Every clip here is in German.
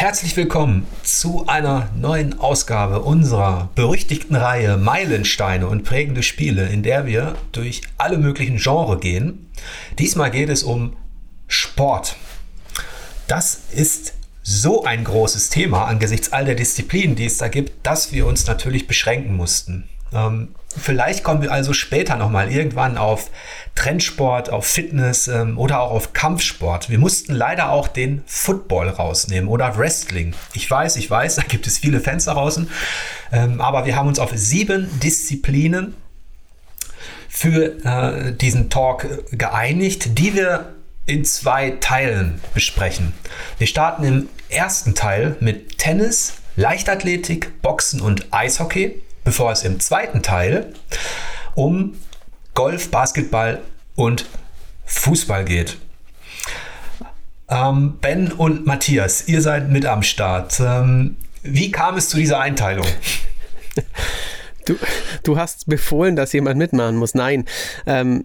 Herzlich willkommen zu einer neuen Ausgabe unserer berüchtigten Reihe Meilensteine und prägende Spiele, in der wir durch alle möglichen Genres gehen. Diesmal geht es um Sport. Das ist so ein großes Thema angesichts all der Disziplinen, die es da gibt, dass wir uns natürlich beschränken mussten. Ähm, vielleicht kommen wir also später nochmal irgendwann auf Trendsport, auf Fitness ähm, oder auch auf Kampfsport. Wir mussten leider auch den Football rausnehmen oder Wrestling. Ich weiß, ich weiß, da gibt es viele Fans da draußen. Ähm, aber wir haben uns auf sieben Disziplinen für äh, diesen Talk geeinigt, die wir in zwei Teilen besprechen. Wir starten im ersten Teil mit Tennis, Leichtathletik, Boxen und Eishockey, bevor es im zweiten Teil um Golf, Basketball und Fußball geht. Ähm, ben und Matthias, ihr seid mit am Start. Ähm, wie kam es zu dieser Einteilung? Du, du hast befohlen, dass jemand mitmachen muss. Nein. Ähm,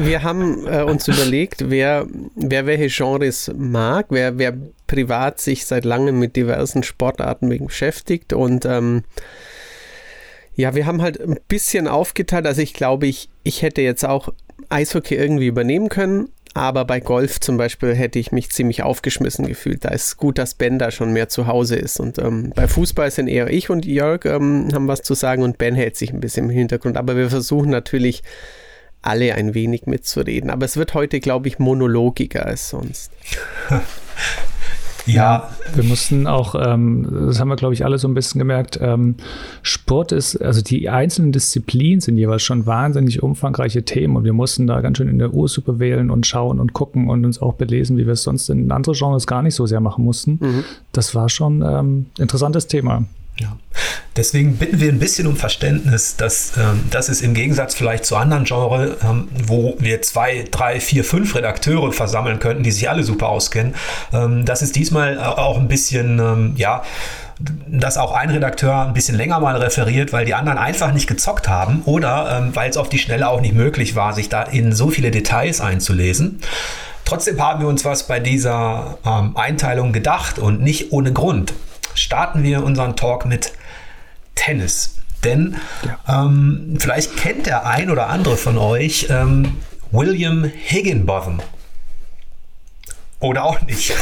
wir haben äh, uns überlegt, wer, wer welche Genres mag, wer, wer privat sich seit langem mit diversen Sportarten beschäftigt und ähm, ja, wir haben halt ein bisschen aufgeteilt. Also ich glaube, ich, ich hätte jetzt auch Eishockey irgendwie übernehmen können, aber bei Golf zum Beispiel hätte ich mich ziemlich aufgeschmissen gefühlt. Da ist gut, dass Ben da schon mehr zu Hause ist. Und ähm, bei Fußball sind eher ich und Jörg ähm, haben was zu sagen und Ben hält sich ein bisschen im Hintergrund. Aber wir versuchen natürlich alle ein wenig mitzureden. Aber es wird heute, glaube ich, monologiger als sonst. Ja, wir mussten auch, ähm, das haben wir, glaube ich, alle so ein bisschen gemerkt, ähm, Sport ist, also die einzelnen Disziplinen sind jeweils schon wahnsinnig umfangreiche Themen und wir mussten da ganz schön in der Ursuppe wählen und schauen und gucken und uns auch belesen, wie wir es sonst in andere Genres gar nicht so sehr machen mussten. Mhm. Das war schon ein ähm, interessantes Thema. Ja. Deswegen bitten wir ein bisschen um Verständnis, dass ähm, das ist im Gegensatz vielleicht zu anderen Genres, ähm, wo wir zwei, drei, vier, fünf Redakteure versammeln könnten, die sich alle super auskennen, ähm, das ist diesmal auch ein bisschen, ähm, ja, dass auch ein Redakteur ein bisschen länger mal referiert, weil die anderen einfach nicht gezockt haben oder ähm, weil es auf die Schnelle auch nicht möglich war, sich da in so viele Details einzulesen. Trotzdem haben wir uns was bei dieser ähm, Einteilung gedacht und nicht ohne Grund starten wir unseren Talk mit Tennis. Denn ja. ähm, vielleicht kennt der ein oder andere von euch ähm, William Higginbotham. Oder auch nicht.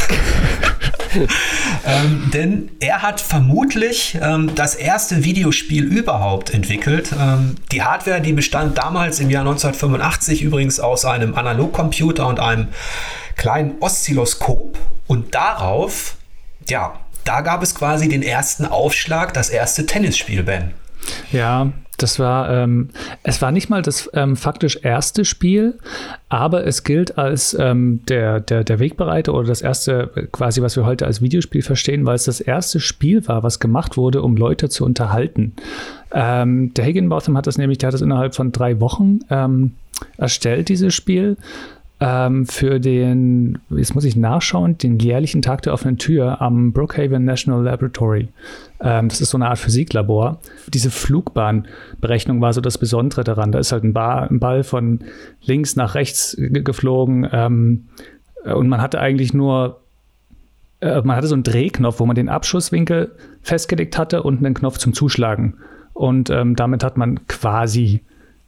ähm, denn er hat vermutlich ähm, das erste Videospiel überhaupt entwickelt. Ähm, die Hardware, die bestand damals im Jahr 1985 übrigens aus einem Analogcomputer und einem kleinen Oszilloskop. Und darauf, ja, da gab es quasi den ersten Aufschlag, das erste Tennisspiel, Ben. Ja, das war, ähm, es war nicht mal das ähm, faktisch erste Spiel, aber es gilt als ähm, der, der, der Wegbereiter oder das erste, quasi, was wir heute als Videospiel verstehen, weil es das erste Spiel war, was gemacht wurde, um Leute zu unterhalten. Ähm, der Higginbotham hat das nämlich, der hat das innerhalb von drei Wochen ähm, erstellt, dieses Spiel ähm, für den, jetzt muss ich nachschauen, den jährlichen Tag der offenen Tür am Brookhaven National Laboratory. Ähm, das ist so eine Art Physiklabor. Diese Flugbahnberechnung war so das Besondere daran. Da ist halt ein, Bar, ein Ball von links nach rechts geflogen ähm, und man hatte eigentlich nur äh, man hatte so einen Drehknopf, wo man den Abschusswinkel festgelegt hatte und einen Knopf zum Zuschlagen. Und ähm, damit hat man quasi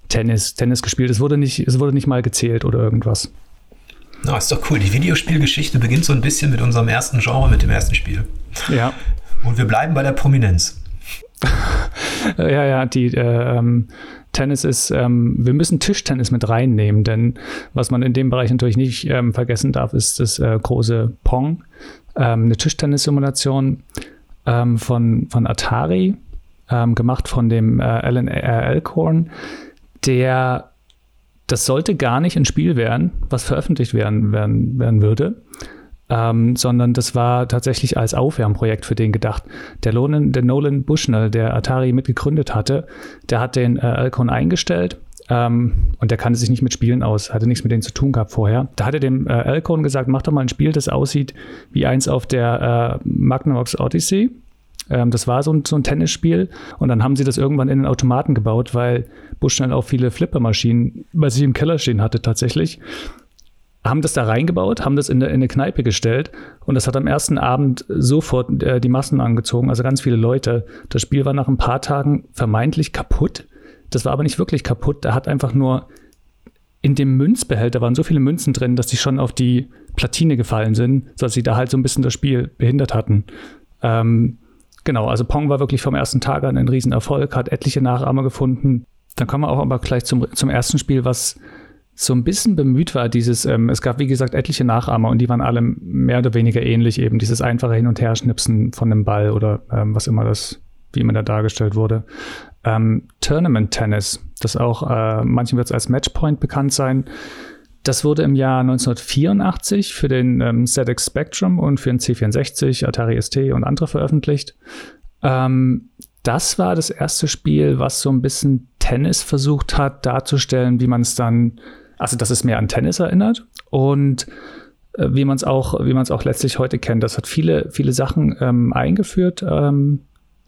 Tennis, Tennis gespielt. Es wurde nicht, es wurde nicht mal gezählt oder irgendwas. Na, ist doch cool. Die Videospielgeschichte beginnt so ein bisschen mit unserem ersten Genre, mit dem ersten Spiel. Ja. Und wir bleiben bei der Prominenz. ja, ja, die äh, ähm, Tennis ist, ähm, wir müssen Tischtennis mit reinnehmen, denn was man in dem Bereich natürlich nicht ähm, vergessen darf, ist das äh, große Pong, ähm, eine Tischtennissimulation ähm, von, von Atari, ähm, gemacht von dem äh, Alan. Alcorn der, das sollte gar nicht ein Spiel werden, was veröffentlicht werden, werden, werden würde. Ähm, sondern das war tatsächlich als Aufwärmprojekt für den gedacht. Der, Nolan, der Nolan Bushnell, der Atari mitgegründet hatte, der hat den äh, Alcon eingestellt ähm, und der kannte sich nicht mit Spielen aus, hatte nichts mit denen zu tun gehabt vorher. Da hat er dem äh, Alcon gesagt, mach doch mal ein Spiel, das aussieht wie eins auf der äh, Magnavox Odyssey. Ähm, das war so ein, so ein Tennisspiel und dann haben sie das irgendwann in den Automaten gebaut, weil Bushnell auch viele Flippermaschinen bei sich im Keller stehen hatte tatsächlich. haben das da reingebaut, haben das in eine, in eine Kneipe gestellt und das hat am ersten Abend sofort äh, die Massen angezogen, also ganz viele Leute. Das Spiel war nach ein paar Tagen vermeintlich kaputt. Das war aber nicht wirklich kaputt. Da hat einfach nur in dem Münzbehälter waren so viele Münzen drin, dass die schon auf die Platine gefallen sind, sodass sie da halt so ein bisschen das Spiel behindert hatten. Ähm, genau, also Pong war wirklich vom ersten Tag an ein Riesenerfolg, hat etliche Nachahmer gefunden. Dann kommen wir auch aber gleich zum, zum ersten Spiel, was so ein bisschen bemüht war, dieses, ähm, es gab wie gesagt etliche Nachahmer und die waren alle mehr oder weniger ähnlich, eben dieses einfache Hin- und Herschnipsen von einem Ball oder ähm, was immer das, wie immer da dargestellt wurde. Ähm, Tournament Tennis, das auch, äh, manchen wird es als Matchpoint bekannt sein. Das wurde im Jahr 1984 für den ähm, ZX Spectrum und für den C64, Atari ST und andere veröffentlicht. Ähm, das war das erste Spiel, was so ein bisschen Tennis versucht hat darzustellen, wie man es dann also, dass es mehr an Tennis erinnert und äh, wie man es auch, auch letztlich heute kennt. Das hat viele, viele Sachen ähm, eingeführt, ähm,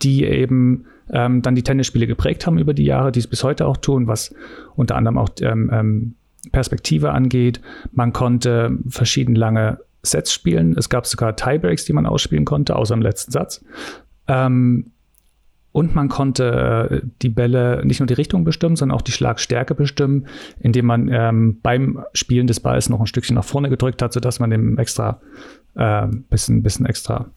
die eben ähm, dann die Tennisspiele geprägt haben über die Jahre, die es bis heute auch tun, was unter anderem auch ähm, ähm, Perspektive angeht. Man konnte verschieden lange Sets spielen. Es gab sogar Tiebreaks, die man ausspielen konnte, außer im letzten Satz. Ähm, und man konnte äh, die Bälle nicht nur die Richtung bestimmen, sondern auch die Schlagstärke bestimmen, indem man ähm, beim Spielen des Balls noch ein Stückchen nach vorne gedrückt hat, sodass man dem extra äh, bisschen, bisschen extra.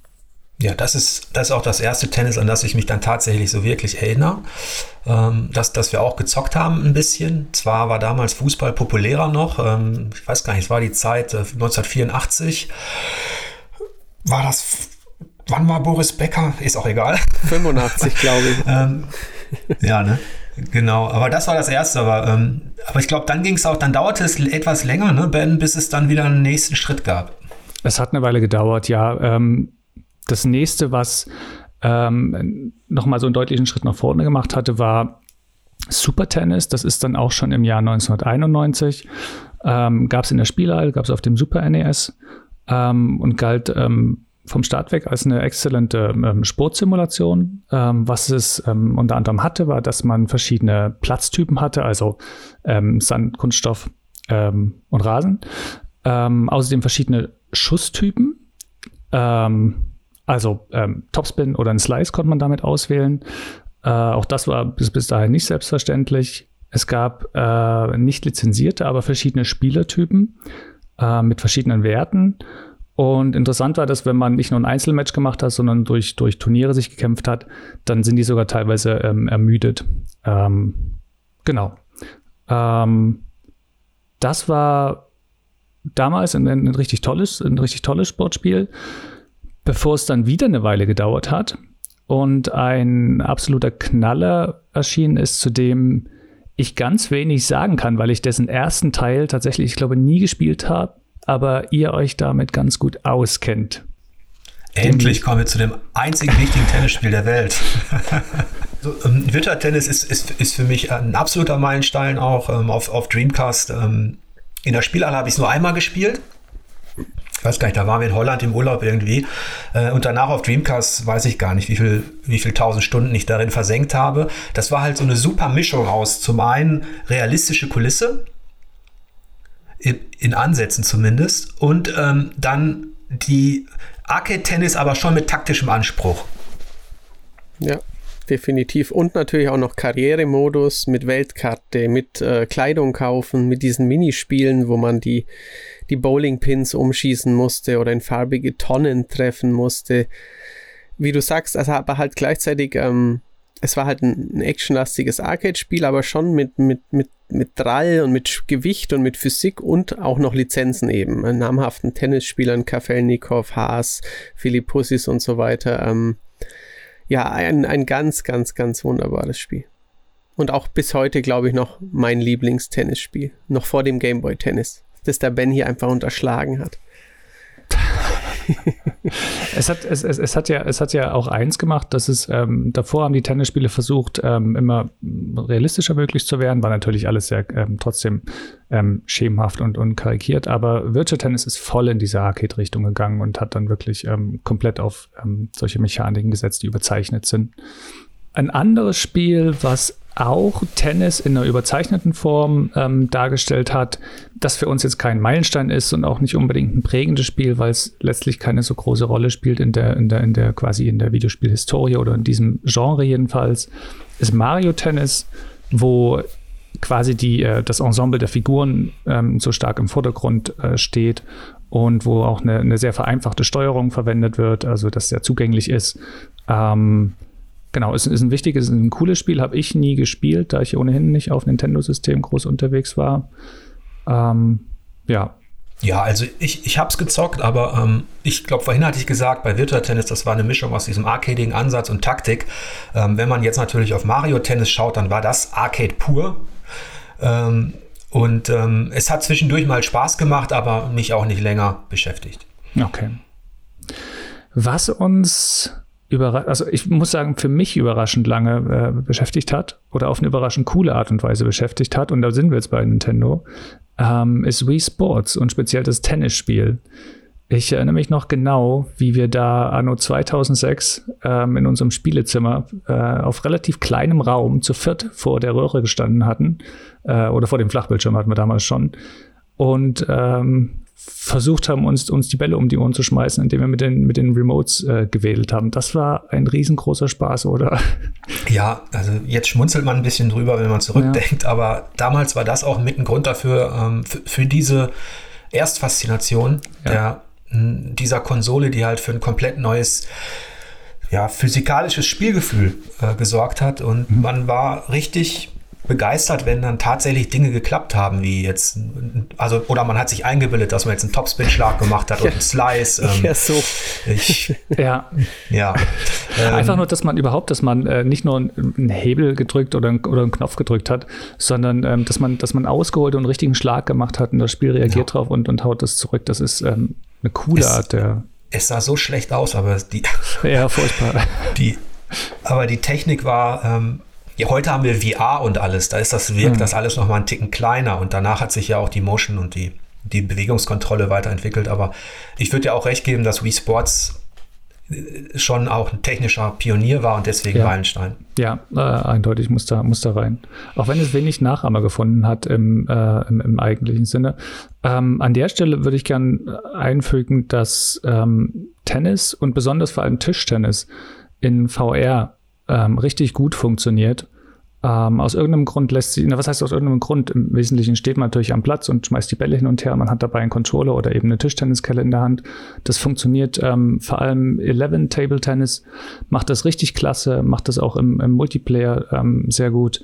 Ja, das ist, das ist auch das erste Tennis, an das ich mich dann tatsächlich so wirklich erinnere. Ähm, dass, dass wir auch gezockt haben ein bisschen. Zwar war damals Fußball populärer noch. Ähm, ich weiß gar nicht, es war die Zeit äh, 1984. War das Wann war Boris Becker? Ist auch egal. 85, glaube ich. ähm, ja, ne? Genau, aber das war das Erste. Aber, ähm, aber ich glaube, dann ging es auch, dann dauerte es etwas länger, ne, Ben, bis es dann wieder einen nächsten Schritt gab. Es hat eine Weile gedauert, ja. Ähm, das nächste, was ähm, nochmal so einen deutlichen Schritt nach vorne gemacht hatte, war Super Tennis. Das ist dann auch schon im Jahr 1991. Ähm, gab es in der Spielhalle, gab es auf dem Super NES ähm, und galt ähm, vom Start weg als eine exzellente ähm, Sportsimulation. Ähm, was es ähm, unter anderem hatte, war, dass man verschiedene Platztypen hatte, also ähm, Sand, Kunststoff ähm, und Rasen. Ähm, außerdem verschiedene Schusstypen. Also Topspin oder ein Slice konnte man damit auswählen. Äh, auch das war bis, bis dahin nicht selbstverständlich. Es gab äh, nicht lizenzierte, aber verschiedene Spielertypen äh, mit verschiedenen Werten. Und interessant war, dass wenn man nicht nur ein Einzelmatch gemacht hat, sondern durch, durch Turniere sich gekämpft hat, dann sind die sogar teilweise ähm, ermüdet. Ähm, genau. Ähm, das war damals ein, ein, richtig tolles, ein richtig tolles Sportspiel, bevor es dann wieder eine Weile gedauert hat und ein absoluter Knaller erschienen ist, zu dem ich ganz wenig sagen kann, weil ich dessen ersten Teil tatsächlich, ich glaube, nie gespielt habe aber ihr euch damit ganz gut auskennt. Endlich kommen wir zu dem einzigen wichtigen Tennisspiel der Welt. so, ähm, Virtual Tennis ist, ist, ist für mich ein absoluter Meilenstein auch ähm, auf, auf Dreamcast. Ähm, in der Spielhalle habe ich es nur einmal gespielt. Weiß gar nicht, da waren wir in Holland im Urlaub irgendwie. Äh, und danach auf Dreamcast weiß ich gar nicht, wie viel, wie viel tausend Stunden ich darin versenkt habe. Das war halt so eine super Mischung aus zum einen realistische Kulisse, in, in Ansätzen zumindest. Und ähm, dann die Arcade-Tennis aber schon mit taktischem Anspruch. Ja, definitiv. Und natürlich auch noch Karrieremodus mit Weltkarte, mit äh, Kleidung kaufen, mit diesen Minispielen, wo man die, die Bowling-Pins umschießen musste oder in farbige Tonnen treffen musste. Wie du sagst, also aber halt gleichzeitig ähm, es war halt ein, ein actionlastiges Arcade-Spiel, aber schon mit, mit, mit, mit Drall und mit Gewicht und mit Physik und auch noch Lizenzen eben. An namhaften Tennisspielern, Kafelnikov, Haas, Philippussis und so weiter. Ähm, ja, ein, ein ganz, ganz, ganz wunderbares Spiel. Und auch bis heute, glaube ich, noch mein Lieblingstennisspiel. Noch vor dem Gameboy-Tennis, das der Ben hier einfach unterschlagen hat. es, hat, es, es, es, hat ja, es hat ja auch eins gemacht, dass es ähm, davor haben die Tennisspiele versucht, ähm, immer realistischer möglich zu werden, war natürlich alles sehr ähm, trotzdem ähm, schemenhaft und, und karikiert, aber Virtual Tennis ist voll in diese Arcade-Richtung gegangen und hat dann wirklich ähm, komplett auf ähm, solche Mechaniken gesetzt, die überzeichnet sind. Ein anderes Spiel, was auch Tennis in einer überzeichneten Form ähm, dargestellt hat, das für uns jetzt kein Meilenstein ist und auch nicht unbedingt ein prägendes Spiel, weil es letztlich keine so große Rolle spielt in der, in der, in der quasi in der Videospielhistorie oder in diesem Genre jedenfalls, ist Mario Tennis, wo quasi die, äh, das Ensemble der Figuren ähm, so stark im Vordergrund äh, steht und wo auch eine, eine, sehr vereinfachte Steuerung verwendet wird, also das sehr zugänglich ist. Ähm, Genau, es ist ein wichtiges, ein cooles Spiel, habe ich nie gespielt, da ich ohnehin nicht auf Nintendo-System groß unterwegs war. Ähm, ja. Ja, also ich, ich habe es gezockt, aber ähm, ich glaube, vorhin hatte ich gesagt, bei Virtua Tennis, das war eine Mischung aus diesem arcadigen Ansatz und Taktik. Ähm, wenn man jetzt natürlich auf Mario Tennis schaut, dann war das Arcade pur. Ähm, und ähm, es hat zwischendurch mal Spaß gemacht, aber mich auch nicht länger beschäftigt. Okay. Was uns überraschend, also ich muss sagen, für mich überraschend lange äh, beschäftigt hat oder auf eine überraschend coole Art und Weise beschäftigt hat, und da sind wir jetzt bei Nintendo, ähm, ist Wii Sports und speziell das Tennisspiel. Ich erinnere mich noch genau, wie wir da anno 2006 ähm, in unserem Spielezimmer äh, auf relativ kleinem Raum zu viert vor der Röhre gestanden hatten, äh, oder vor dem Flachbildschirm hatten wir damals schon, und ähm, versucht haben, uns, uns die Bälle um die Ohren zu schmeißen, indem wir mit den, mit den Remotes äh, gewählt haben. Das war ein riesengroßer Spaß, oder? Ja, also jetzt schmunzelt man ein bisschen drüber, wenn man zurückdenkt, ja. aber damals war das auch mit ein Grund dafür, ähm, für, diese Erstfaszination ja. der, dieser Konsole, die halt für ein komplett neues ja, physikalisches Spielgefühl äh, gesorgt hat. Und mhm. man war richtig begeistert, wenn dann tatsächlich Dinge geklappt haben, wie jetzt, also, oder man hat sich eingebildet, dass man jetzt einen Topspin-Schlag gemacht hat ja. und einen Slice. Ähm, ja, so. Ich, ja. ja. Ähm, Einfach nur, dass man überhaupt, dass man äh, nicht nur einen Hebel gedrückt oder, oder einen Knopf gedrückt hat, sondern ähm, dass man, dass man ausgeholt und einen richtigen Schlag gemacht hat und das Spiel reagiert ja. drauf und, und haut das zurück. Das ist ähm, eine coole es, Art der. Es sah so schlecht aus, aber die. Ja, furchtbar. Die, aber die Technik war ähm, ja, heute haben wir VR und alles. Da ist das, wirkt mhm. das alles noch mal einen Ticken kleiner. Und danach hat sich ja auch die Motion und die, die Bewegungskontrolle weiterentwickelt. Aber ich würde ja auch recht geben, dass Wii Sports äh, schon auch ein technischer Pionier war und deswegen ja. Meilenstein. Ja, äh, eindeutig muss da, muss da rein. Auch wenn es wenig Nachahmer gefunden hat im, äh, im, im, eigentlichen Sinne. Ähm, an der Stelle würde ich gern einfügen, dass ähm, Tennis und besonders vor allem Tischtennis in VR ähm, richtig gut funktioniert. Ähm, aus irgendeinem Grund lässt sie, na, was heißt aus irgendeinem Grund? Im Wesentlichen steht man natürlich am Platz und schmeißt die Bälle hin und her. Man hat dabei einen Controller oder eben eine Tischtenniskelle in der Hand. Das funktioniert ähm, vor allem 11 Table Tennis macht das richtig klasse, macht das auch im, im Multiplayer ähm, sehr gut.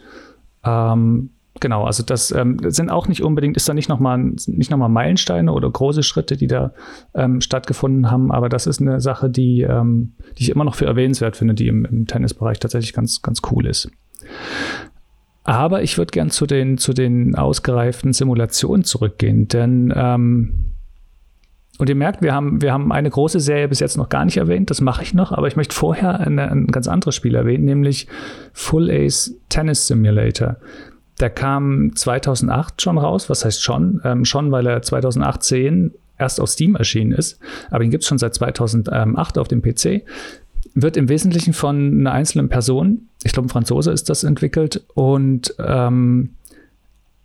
Ähm, genau, also das ähm, sind auch nicht unbedingt, ist da nicht nochmal nicht noch mal Meilensteine oder große Schritte, die da ähm, stattgefunden haben, aber das ist eine Sache, die, ähm, die ich immer noch für erwähnenswert finde, die im, im Tennisbereich tatsächlich ganz, ganz cool ist. Aber ich würde gern zu den, zu den ausgereiften Simulationen zurückgehen, denn ähm, und ihr merkt, wir haben, wir haben eine große Serie bis jetzt noch gar nicht erwähnt, das mache ich noch, aber ich möchte vorher eine, ein ganz anderes Spiel erwähnen, nämlich Full Ace Tennis Simulator. Der kam 2008 schon raus. Was heißt schon? Ähm, schon, weil er 2018 erst auf Steam erschienen ist. Aber ihn gibt es schon seit 2008 auf dem PC. Wird im Wesentlichen von einer einzelnen Person, ich glaube, ein Franzose ist das entwickelt. Und ähm,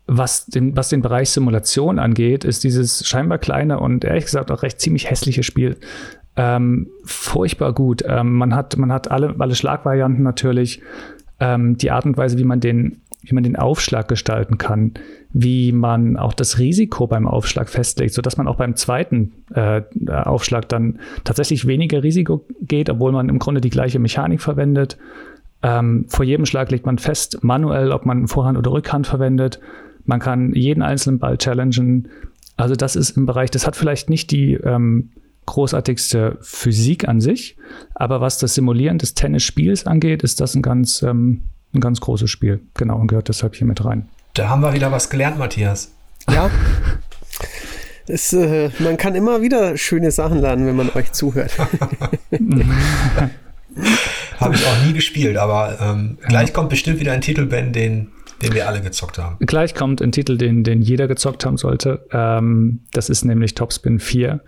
was, den, was den Bereich Simulation angeht, ist dieses scheinbar kleine und ehrlich gesagt auch recht ziemlich hässliche Spiel ähm, furchtbar gut. Ähm, man hat, man hat alle, alle Schlagvarianten natürlich. Ähm, die Art und Weise, wie man den wie man den Aufschlag gestalten kann, wie man auch das Risiko beim Aufschlag festlegt, sodass man auch beim zweiten äh, Aufschlag dann tatsächlich weniger Risiko geht, obwohl man im Grunde die gleiche Mechanik verwendet. Ähm, vor jedem Schlag legt man fest, manuell, ob man Vorhand oder Rückhand verwendet. Man kann jeden einzelnen Ball challengen. Also das ist im Bereich, das hat vielleicht nicht die ähm, großartigste Physik an sich, aber was das Simulieren des Tennisspiels angeht, ist das ein ganz ähm, ein ganz großes Spiel. Genau, und gehört deshalb hier mit rein. Da haben wir wieder was gelernt, Matthias. Ja. Es, äh, man kann immer wieder schöne Sachen lernen, wenn man euch zuhört. Habe ich auch nie gespielt, aber ähm, gleich kommt bestimmt wieder ein Titelband, den, den wir alle gezockt haben. Gleich kommt ein Titel, den, den jeder gezockt haben sollte. Ähm, das ist nämlich Topspin 4.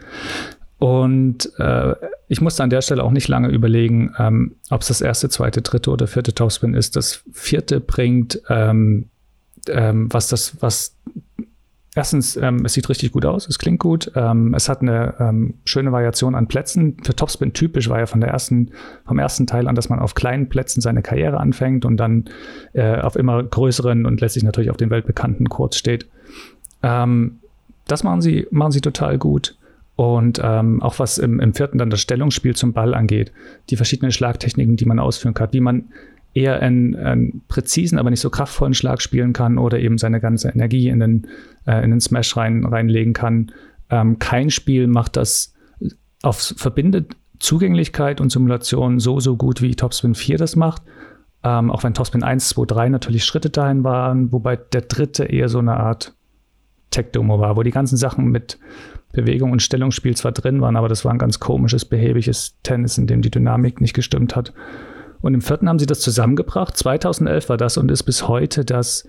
Und äh, ich musste an der Stelle auch nicht lange überlegen, ähm, ob es das erste, zweite, dritte oder vierte Topspin ist. Das vierte bringt, ähm, ähm, was das, was erstens, ähm, es sieht richtig gut aus, es klingt gut, ähm, es hat eine ähm, schöne Variation an Plätzen. Für Topspin typisch war ja von der ersten, vom ersten Teil an, dass man auf kleinen Plätzen seine Karriere anfängt und dann äh, auf immer größeren und letztlich natürlich auf den weltbekannten Kurz steht. das machen sie, machen sie total gut. Und ähm, auch was im, im vierten dann das Stellungsspiel zum Ball angeht, die verschiedenen Schlagtechniken, die man ausführen kann, wie man eher einen, einen präzisen, aber nicht so kraftvollen Schlag spielen kann oder eben seine ganze Energie in den, äh, in den Smash rein, reinlegen kann. Ähm, kein Spiel macht das auf verbindet Zugänglichkeit und Simulation so, so gut wie Topspin 4 das macht. Ähm, auch wenn Topspin 1, 2, 3 natürlich Schritte dahin waren, wobei der dritte eher so eine Art Tech-Demo war, wo die ganzen Sachen mit Bewegung und Stellungsspiel zwar drin waren, aber das war ein ganz komisches, behäbiges Tennis, in dem die Dynamik nicht gestimmt hat. Und im vierten haben sie das zusammengebracht. 2011 war das und ist bis heute das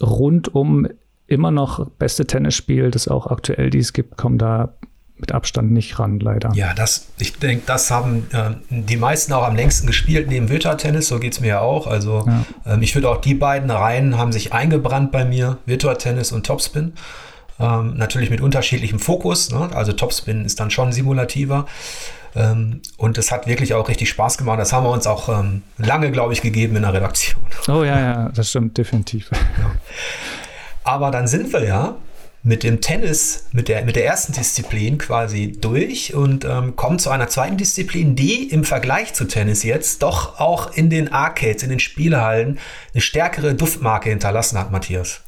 rundum immer noch beste Tennisspiel, das auch aktuell dies gibt, kommen da mit Abstand nicht ran, leider. Ja, das, ich denke, das haben äh, die meisten auch am längsten gespielt, neben Virtua Tennis, so geht es mir ja auch. Also ja. ähm, ich würde auch die beiden Reihen haben sich eingebrannt bei mir, Virtua Tennis und Topspin. Ähm, natürlich mit unterschiedlichem Fokus. Ne? Also Topspin ist dann schon simulativer. Ähm, und es hat wirklich auch richtig Spaß gemacht. Das haben wir uns auch ähm, lange, glaube ich, gegeben in der Redaktion. Oh ja, ja, das stimmt definitiv. Ja. Aber dann sind wir ja mit dem Tennis, mit der, mit der ersten Disziplin quasi durch und ähm, kommen zu einer zweiten Disziplin, die im Vergleich zu Tennis jetzt doch auch in den Arcades, in den Spielhallen eine stärkere Duftmarke hinterlassen hat, Matthias.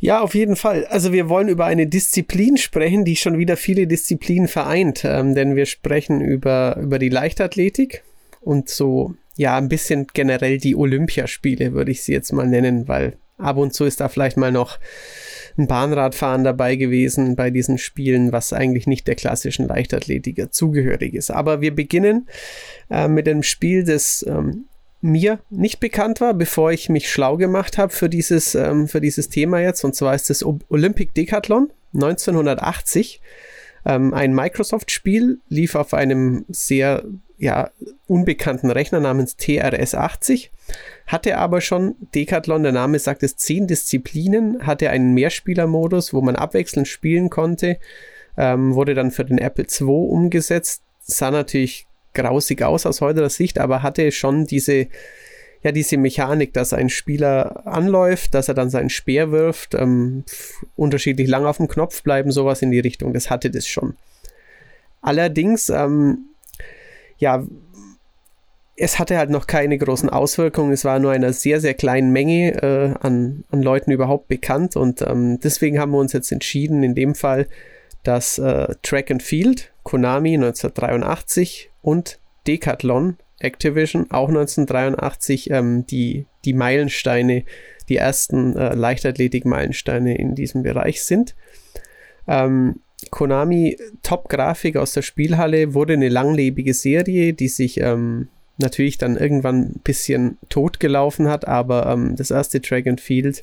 Ja, auf jeden Fall. Also wir wollen über eine Disziplin sprechen, die schon wieder viele Disziplinen vereint, ähm, denn wir sprechen über, über die Leichtathletik und so, ja, ein bisschen generell die Olympiaspiele, würde ich sie jetzt mal nennen, weil ab und zu ist da vielleicht mal noch ein Bahnradfahren dabei gewesen bei diesen Spielen, was eigentlich nicht der klassischen Leichtathletiker zugehörig ist. Aber wir beginnen äh, mit dem Spiel, das ähm, mir nicht bekannt war, bevor ich mich schlau gemacht habe für dieses, ähm, für dieses Thema jetzt. Und zwar ist es Olympic Decathlon 1980. Ähm, ein Microsoft-Spiel lief auf einem sehr ja, unbekannten Rechner namens TRS-80, hatte aber schon Decathlon, der Name sagt es, zehn Disziplinen, hatte einen Mehrspielermodus, wo man abwechselnd spielen konnte, ähm, wurde dann für den Apple II umgesetzt, sah natürlich grausig aus aus heutiger Sicht, aber hatte schon diese, ja, diese Mechanik, dass ein Spieler anläuft, dass er dann seinen Speer wirft, ähm, unterschiedlich lang auf dem Knopf bleiben, sowas in die Richtung. Das hatte das schon. Allerdings, ähm, ja, es hatte halt noch keine großen Auswirkungen. Es war nur einer sehr, sehr kleinen Menge äh, an, an Leuten überhaupt bekannt und ähm, deswegen haben wir uns jetzt entschieden, in dem Fall, dass äh, Track and Field, Konami 1983 und Decathlon Activision auch 1983 ähm, die, die Meilensteine, die ersten äh, Leichtathletik-Meilensteine in diesem Bereich sind. Ähm, Konami Top-Grafik aus der Spielhalle wurde eine langlebige Serie, die sich ähm, natürlich dann irgendwann ein bisschen totgelaufen hat, aber ähm, das erste and Field,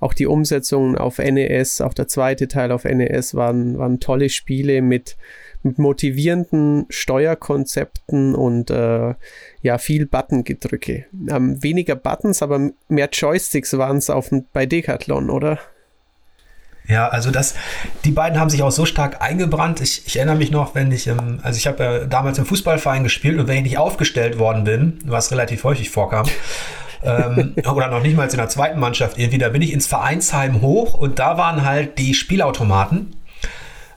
auch die Umsetzungen auf NES, auch der zweite Teil auf NES waren, waren tolle Spiele mit mit motivierenden Steuerkonzepten und äh, ja, viel Buttongedrücke. Ähm, weniger Buttons, aber mehr Joysticks waren es bei Decathlon, oder? Ja, also das, die beiden haben sich auch so stark eingebrannt. Ich, ich erinnere mich noch, wenn ich, also ich habe ja damals im Fußballverein gespielt und wenn ich nicht aufgestellt worden bin, was relativ häufig vorkam, ähm, oder noch nicht mal in der zweiten Mannschaft irgendwie, da bin ich ins Vereinsheim hoch und da waren halt die Spielautomaten,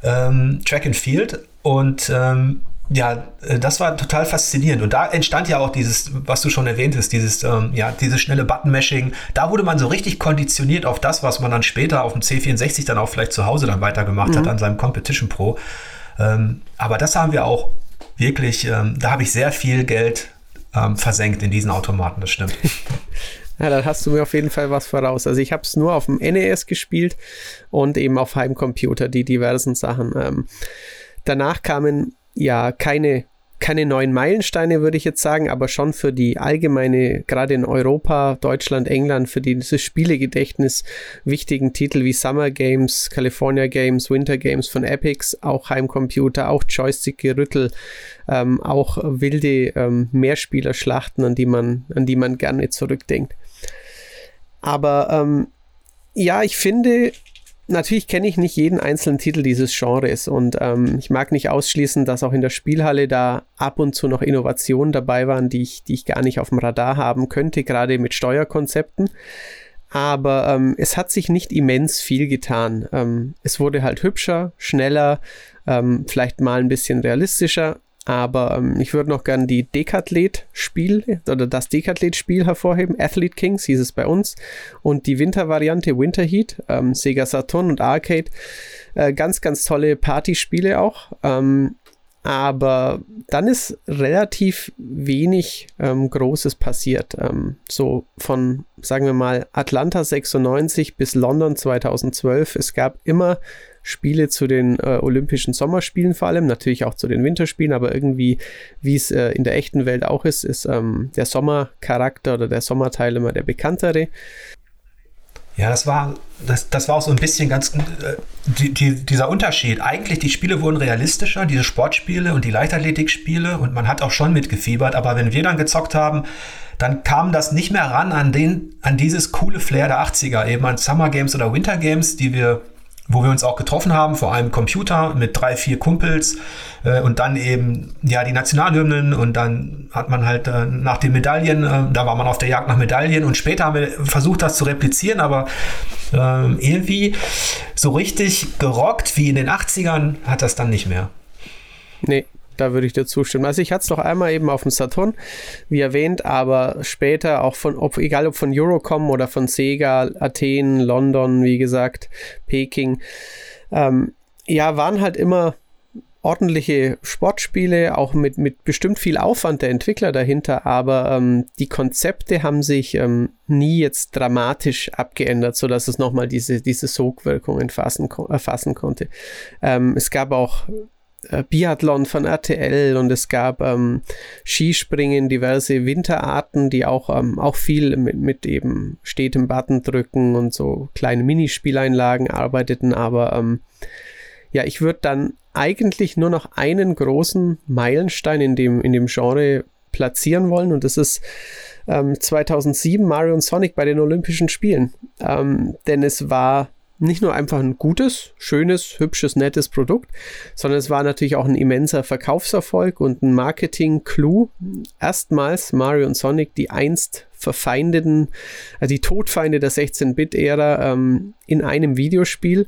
ähm, Track and Field und ähm, ja, äh, das war total faszinierend. Und da entstand ja auch dieses, was du schon erwähnt hast, dieses, ähm, ja, dieses schnelle Button-Mashing. Da wurde man so richtig konditioniert auf das, was man dann später auf dem C64 dann auch vielleicht zu Hause dann weitergemacht mhm. hat an seinem Competition Pro. Ähm, aber das haben wir auch wirklich, ähm, da habe ich sehr viel Geld ähm, versenkt in diesen Automaten, das stimmt. Ja, dann hast du mir auf jeden Fall was voraus. Also ich habe es nur auf dem NES gespielt und eben auf Heimcomputer, die diversen Sachen. Danach kamen ja keine keine neuen Meilensteine, würde ich jetzt sagen, aber schon für die allgemeine, gerade in Europa, Deutschland, England, für dieses Spielegedächtnis wichtigen Titel wie Summer Games, California Games, Winter Games von Epics, auch Heimcomputer, auch Joystick-Gerüttel, ähm, auch wilde ähm, Mehrspielerschlachten, an die man, an die man gerne zurückdenkt. Aber ähm, ja, ich finde, natürlich kenne ich nicht jeden einzelnen Titel dieses Genres und ähm, ich mag nicht ausschließen, dass auch in der Spielhalle da ab und zu noch Innovationen dabei waren, die ich, die ich gar nicht auf dem Radar haben könnte, gerade mit Steuerkonzepten. Aber ähm, es hat sich nicht immens viel getan. Ähm, es wurde halt hübscher, schneller, ähm, vielleicht mal ein bisschen realistischer, aber ähm, ich würde noch gern die Dekathlet-Spiel oder das Dekathlet-Spiel hervorheben. Athlete Kings hieß es bei uns. Und die Wintervariante Winter Heat, ähm, Sega Saturn und Arcade. Äh, ganz, ganz tolle Partyspiele auch. Ähm, aber dann ist relativ wenig ähm, Großes passiert. Ähm, so von, sagen wir mal, Atlanta 96 bis London 2012. Es gab immer Spiele zu den äh, Olympischen Sommerspielen vor allem, natürlich auch zu den Winterspielen, aber irgendwie, wie es äh, in der echten Welt auch ist, ist ähm, der Sommercharakter oder der Sommerteil immer der bekanntere. Ja, das war, das, das war auch so ein bisschen ganz äh, die, die, dieser Unterschied. Eigentlich, die Spiele wurden realistischer, diese Sportspiele und die Leichtathletikspiele und man hat auch schon mitgefiebert, aber wenn wir dann gezockt haben, dann kam das nicht mehr ran an den, an dieses coole Flair der 80er, eben an Summer Games oder Winter Games, die wir wo wir uns auch getroffen haben, vor allem Computer mit drei, vier Kumpels äh, und dann eben ja die Nationalhymnen und dann hat man halt äh, nach den Medaillen, äh, da war man auf der Jagd nach Medaillen und später haben wir versucht, das zu replizieren, aber ähm, irgendwie so richtig gerockt wie in den 80ern hat das dann nicht mehr. Nee, da würde ich dir zustimmen. Also ich hatte es noch einmal eben auf dem Saturn, wie erwähnt, aber später auch von, ob, egal ob von Eurocom oder von Sega, Athen, London, wie gesagt, Peking, ähm, ja, waren halt immer ordentliche Sportspiele, auch mit, mit bestimmt viel Aufwand der Entwickler dahinter, aber ähm, die Konzepte haben sich ähm, nie jetzt dramatisch abgeändert, sodass es nochmal diese, diese Sogwirkung erfassen, erfassen konnte. Ähm, es gab auch äh, Biathlon von RTL und es gab ähm, Skispringen, diverse Winterarten, die auch, ähm, auch viel mit, mit eben stetem Button drücken und so kleine Minispieleinlagen arbeiteten, aber ähm, ja, ich würde dann eigentlich nur noch einen großen Meilenstein in dem, in dem Genre platzieren wollen und das ist ähm, 2007 Mario und Sonic bei den Olympischen Spielen. Ähm, denn es war nicht nur einfach ein gutes, schönes, hübsches, nettes Produkt, sondern es war natürlich auch ein immenser Verkaufserfolg und ein Marketing-Clou. Erstmals Mario und Sonic, die einst verfeindeten, also die Todfeinde der 16-Bit-Ära ähm, in einem Videospiel.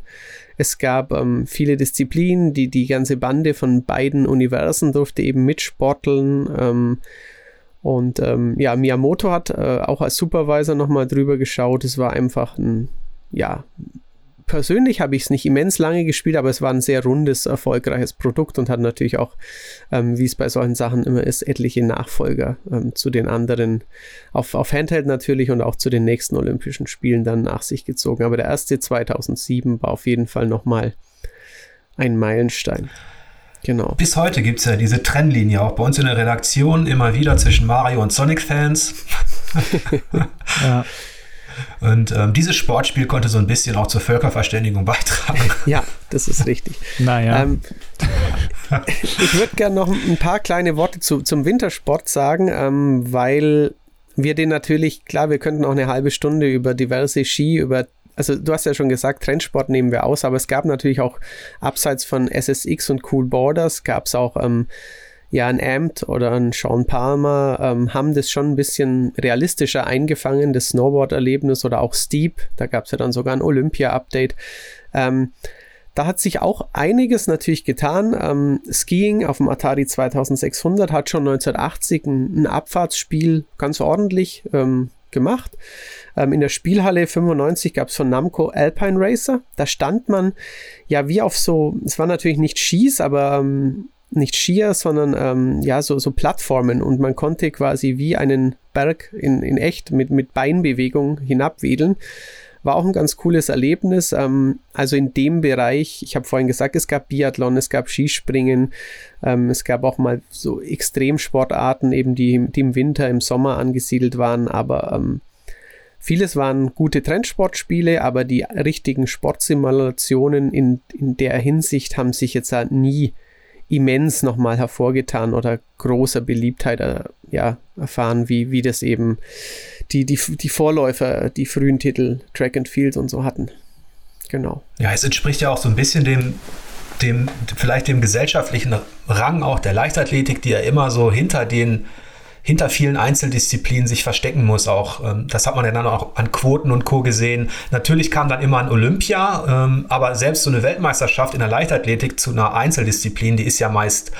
Es gab ähm, viele Disziplinen, die, die ganze Bande von beiden Universen durfte eben mitsporteln. Ähm, und ähm, ja, Miyamoto hat äh, auch als Supervisor nochmal drüber geschaut. Es war einfach ein, ja, persönlich habe ich es nicht immens lange gespielt, aber es war ein sehr rundes, erfolgreiches Produkt und hat natürlich auch, ähm, wie es bei solchen Sachen immer ist, etliche Nachfolger ähm, zu den anderen auf, auf Handheld natürlich und auch zu den nächsten Olympischen Spielen dann nach sich gezogen. Aber der erste 2007 war auf jeden Fall nochmal ein Meilenstein. Genau. Bis heute gibt es ja diese Trennlinie auch bei uns in der Redaktion immer wieder zwischen Mario und Sonic-Fans. ja. Und ähm, dieses Sportspiel konnte so ein bisschen auch zur Völkerverständigung beitragen. Ja, das ist richtig. Naja. Ähm, ich würde gerne noch ein paar kleine Worte zu, zum Wintersport sagen, ähm, weil wir den natürlich, klar, wir könnten auch eine halbe Stunde über diverse Ski, über also du hast ja schon gesagt, Trendsport nehmen wir aus, aber es gab natürlich auch abseits von SSX und Cool Borders, gab es auch ähm, ja, ein Amt oder ein Sean Palmer ähm, haben das schon ein bisschen realistischer eingefangen, das Snowboard-Erlebnis oder auch Steep. Da gab es ja dann sogar ein Olympia-Update. Ähm, da hat sich auch einiges natürlich getan. Ähm, Skiing auf dem Atari 2600 hat schon 1980 ein, ein Abfahrtsspiel ganz ordentlich ähm, gemacht. Ähm, in der Spielhalle 95 gab es von Namco Alpine Racer. Da stand man ja wie auf so, es war natürlich nicht Skis, aber ähm, nicht Skier, sondern ähm, ja, so, so Plattformen und man konnte quasi wie einen Berg in, in echt mit, mit Beinbewegung hinabwedeln. war auch ein ganz cooles Erlebnis. Ähm, also in dem Bereich, ich habe vorhin gesagt, es gab Biathlon, es gab Skispringen, ähm, es gab auch mal so Extremsportarten, eben die, die im Winter, im Sommer angesiedelt waren, aber ähm, Vieles waren gute Trendsportspiele, aber die richtigen Sportsimulationen in, in der Hinsicht haben sich jetzt halt nie immens nochmal hervorgetan oder großer Beliebtheit äh, ja, erfahren, wie, wie das eben die, die, die Vorläufer, die frühen Titel Track and Field und so hatten. Genau. Ja, es entspricht ja auch so ein bisschen dem, dem, vielleicht dem gesellschaftlichen Rang auch der Leichtathletik, die ja immer so hinter den hinter vielen Einzeldisziplinen sich verstecken muss. Auch ähm, das hat man ja dann auch an Quoten und Co. gesehen. Natürlich kam dann immer ein Olympia, ähm, aber selbst so eine Weltmeisterschaft in der Leichtathletik zu einer Einzeldisziplin, die ist ja meist,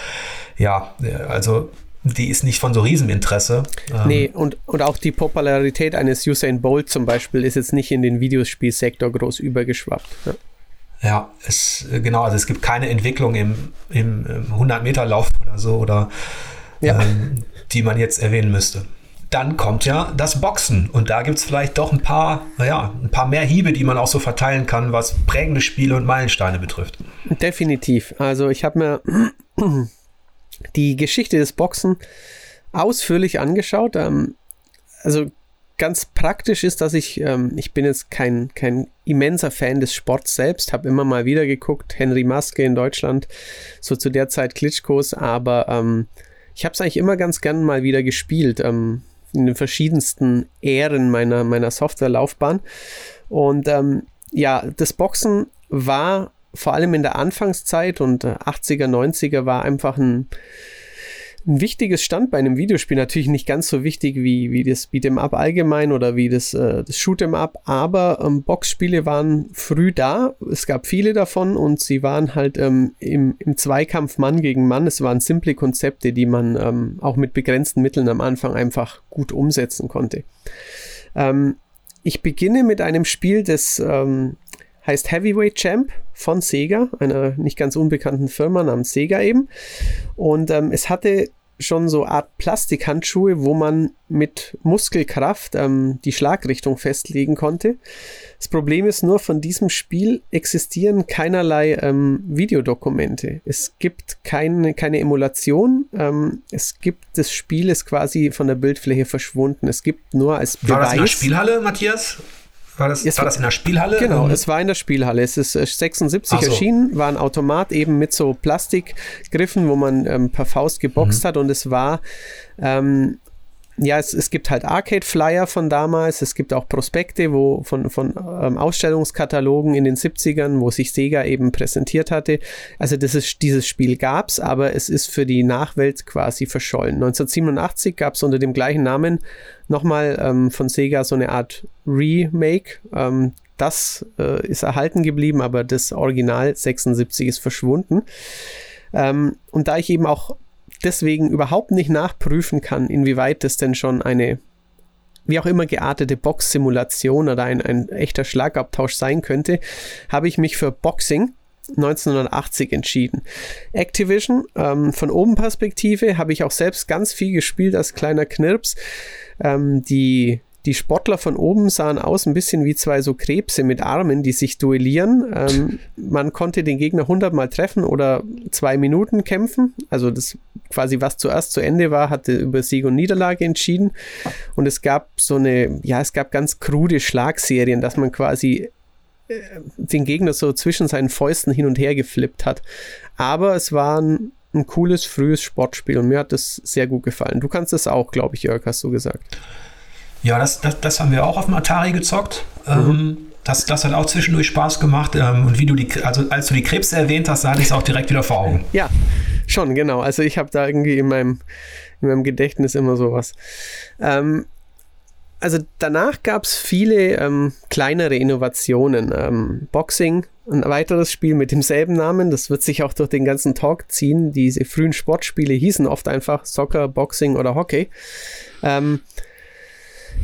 ja, äh, also die ist nicht von so Rieseninteresse. Ähm nee, und, und auch die Popularität eines Usain Bolt zum Beispiel ist jetzt nicht in den Videospielsektor groß übergeschwappt. Ja. Ja, es, äh, genau, also es gibt keine Entwicklung im, im, im 100-Meter-Lauf oder so oder ja. ähm, die man jetzt erwähnen müsste. Dann kommt ja das Boxen und da gibt es vielleicht doch ein paar, naja, ein paar mehr Hiebe, die man auch so verteilen kann, was prägende Spiele und Meilensteine betrifft. Definitiv. Also ich habe mir die Geschichte des Boxen ausführlich angeschaut. Ähm, also ganz praktisch ist, dass ich, ähm, ich bin jetzt kein, kein immenser Fan des Sports selbst, habe immer mal wieder geguckt, Henry Maske in Deutschland, so zu der Zeit Klitschkos, aber ähm, ich habe es eigentlich immer ganz gern mal wieder gespielt, ähm, in den verschiedensten Ähren meiner, meiner Softwarelaufbahn. Und ähm, ja, das Boxen war vor allem in der Anfangszeit und 80er, äh, 90er war einfach ein ein wichtiges Standbein im Videospiel. Natürlich nicht ganz so wichtig wie, wie das Beat'em Up allgemein oder wie das, äh, das Shoot'em Up, aber ähm, Boxspiele waren früh da. Es gab viele davon und sie waren halt ähm, im, im Zweikampf Mann gegen Mann. Es waren simple Konzepte, die man ähm, auch mit begrenzten Mitteln am Anfang einfach gut umsetzen konnte. Ähm, ich beginne mit einem Spiel, das ähm, heißt Heavyweight Champ von Sega, einer nicht ganz unbekannten Firma namens Sega eben. Und ähm, es hatte schon so Art Plastikhandschuhe, wo man mit Muskelkraft ähm, die Schlagrichtung festlegen konnte. Das Problem ist nur, von diesem Spiel existieren keinerlei ähm, Videodokumente. Es gibt keine, keine Emulation. Ähm, es gibt, das Spiel ist quasi von der Bildfläche verschwunden. Es gibt nur als Beweis. War das in der Spielhalle, Matthias? War das, war das in der Spielhalle? Genau, ähm, es war in der Spielhalle. Es ist 76 äh, so. erschienen, war ein Automat eben mit so Plastikgriffen, wo man ähm, per Faust geboxt mhm. hat und es war ähm, ja, es, es gibt halt Arcade-Flyer von damals, es gibt auch Prospekte wo, von, von ähm, Ausstellungskatalogen in den 70ern, wo sich Sega eben präsentiert hatte. Also das ist, dieses Spiel gab es, aber es ist für die Nachwelt quasi verschollen. 1987 gab es unter dem gleichen Namen nochmal ähm, von Sega so eine Art Remake. Ähm, das äh, ist erhalten geblieben, aber das Original 76 ist verschwunden. Ähm, und da ich eben auch deswegen überhaupt nicht nachprüfen kann, inwieweit das denn schon eine wie auch immer geartete Box-Simulation oder ein, ein echter Schlagabtausch sein könnte, habe ich mich für Boxing 1980 entschieden. Activision, ähm, von oben Perspektive, habe ich auch selbst ganz viel gespielt als kleiner Knirps. Ähm, die die Sportler von oben sahen aus ein bisschen wie zwei so Krebse mit Armen, die sich duellieren. Ähm, man konnte den Gegner 100 Mal treffen oder zwei Minuten kämpfen. Also das quasi was zuerst zu Ende war, hatte über Sieg und Niederlage entschieden. Und es gab so eine, ja, es gab ganz krude Schlagserien, dass man quasi den Gegner so zwischen seinen Fäusten hin und her geflippt hat. Aber es war ein, ein cooles, frühes Sportspiel und mir hat das sehr gut gefallen. Du kannst es auch, glaube ich, Jörg, hast du gesagt. Ja, das, das, das haben wir auch auf dem Atari gezockt. Mhm. Ähm, das, das hat auch zwischendurch Spaß gemacht. Ähm, und wie du die, also als du die Krebse erwähnt hast, sah ich es auch direkt wieder vor Augen. Ja, schon, genau. Also ich habe da irgendwie in meinem, in meinem Gedächtnis immer sowas. Ähm, also danach gab es viele ähm, kleinere Innovationen. Ähm, Boxing, ein weiteres Spiel mit demselben Namen, das wird sich auch durch den ganzen Talk ziehen. Diese frühen Sportspiele hießen oft einfach Soccer, Boxing oder Hockey. Ähm,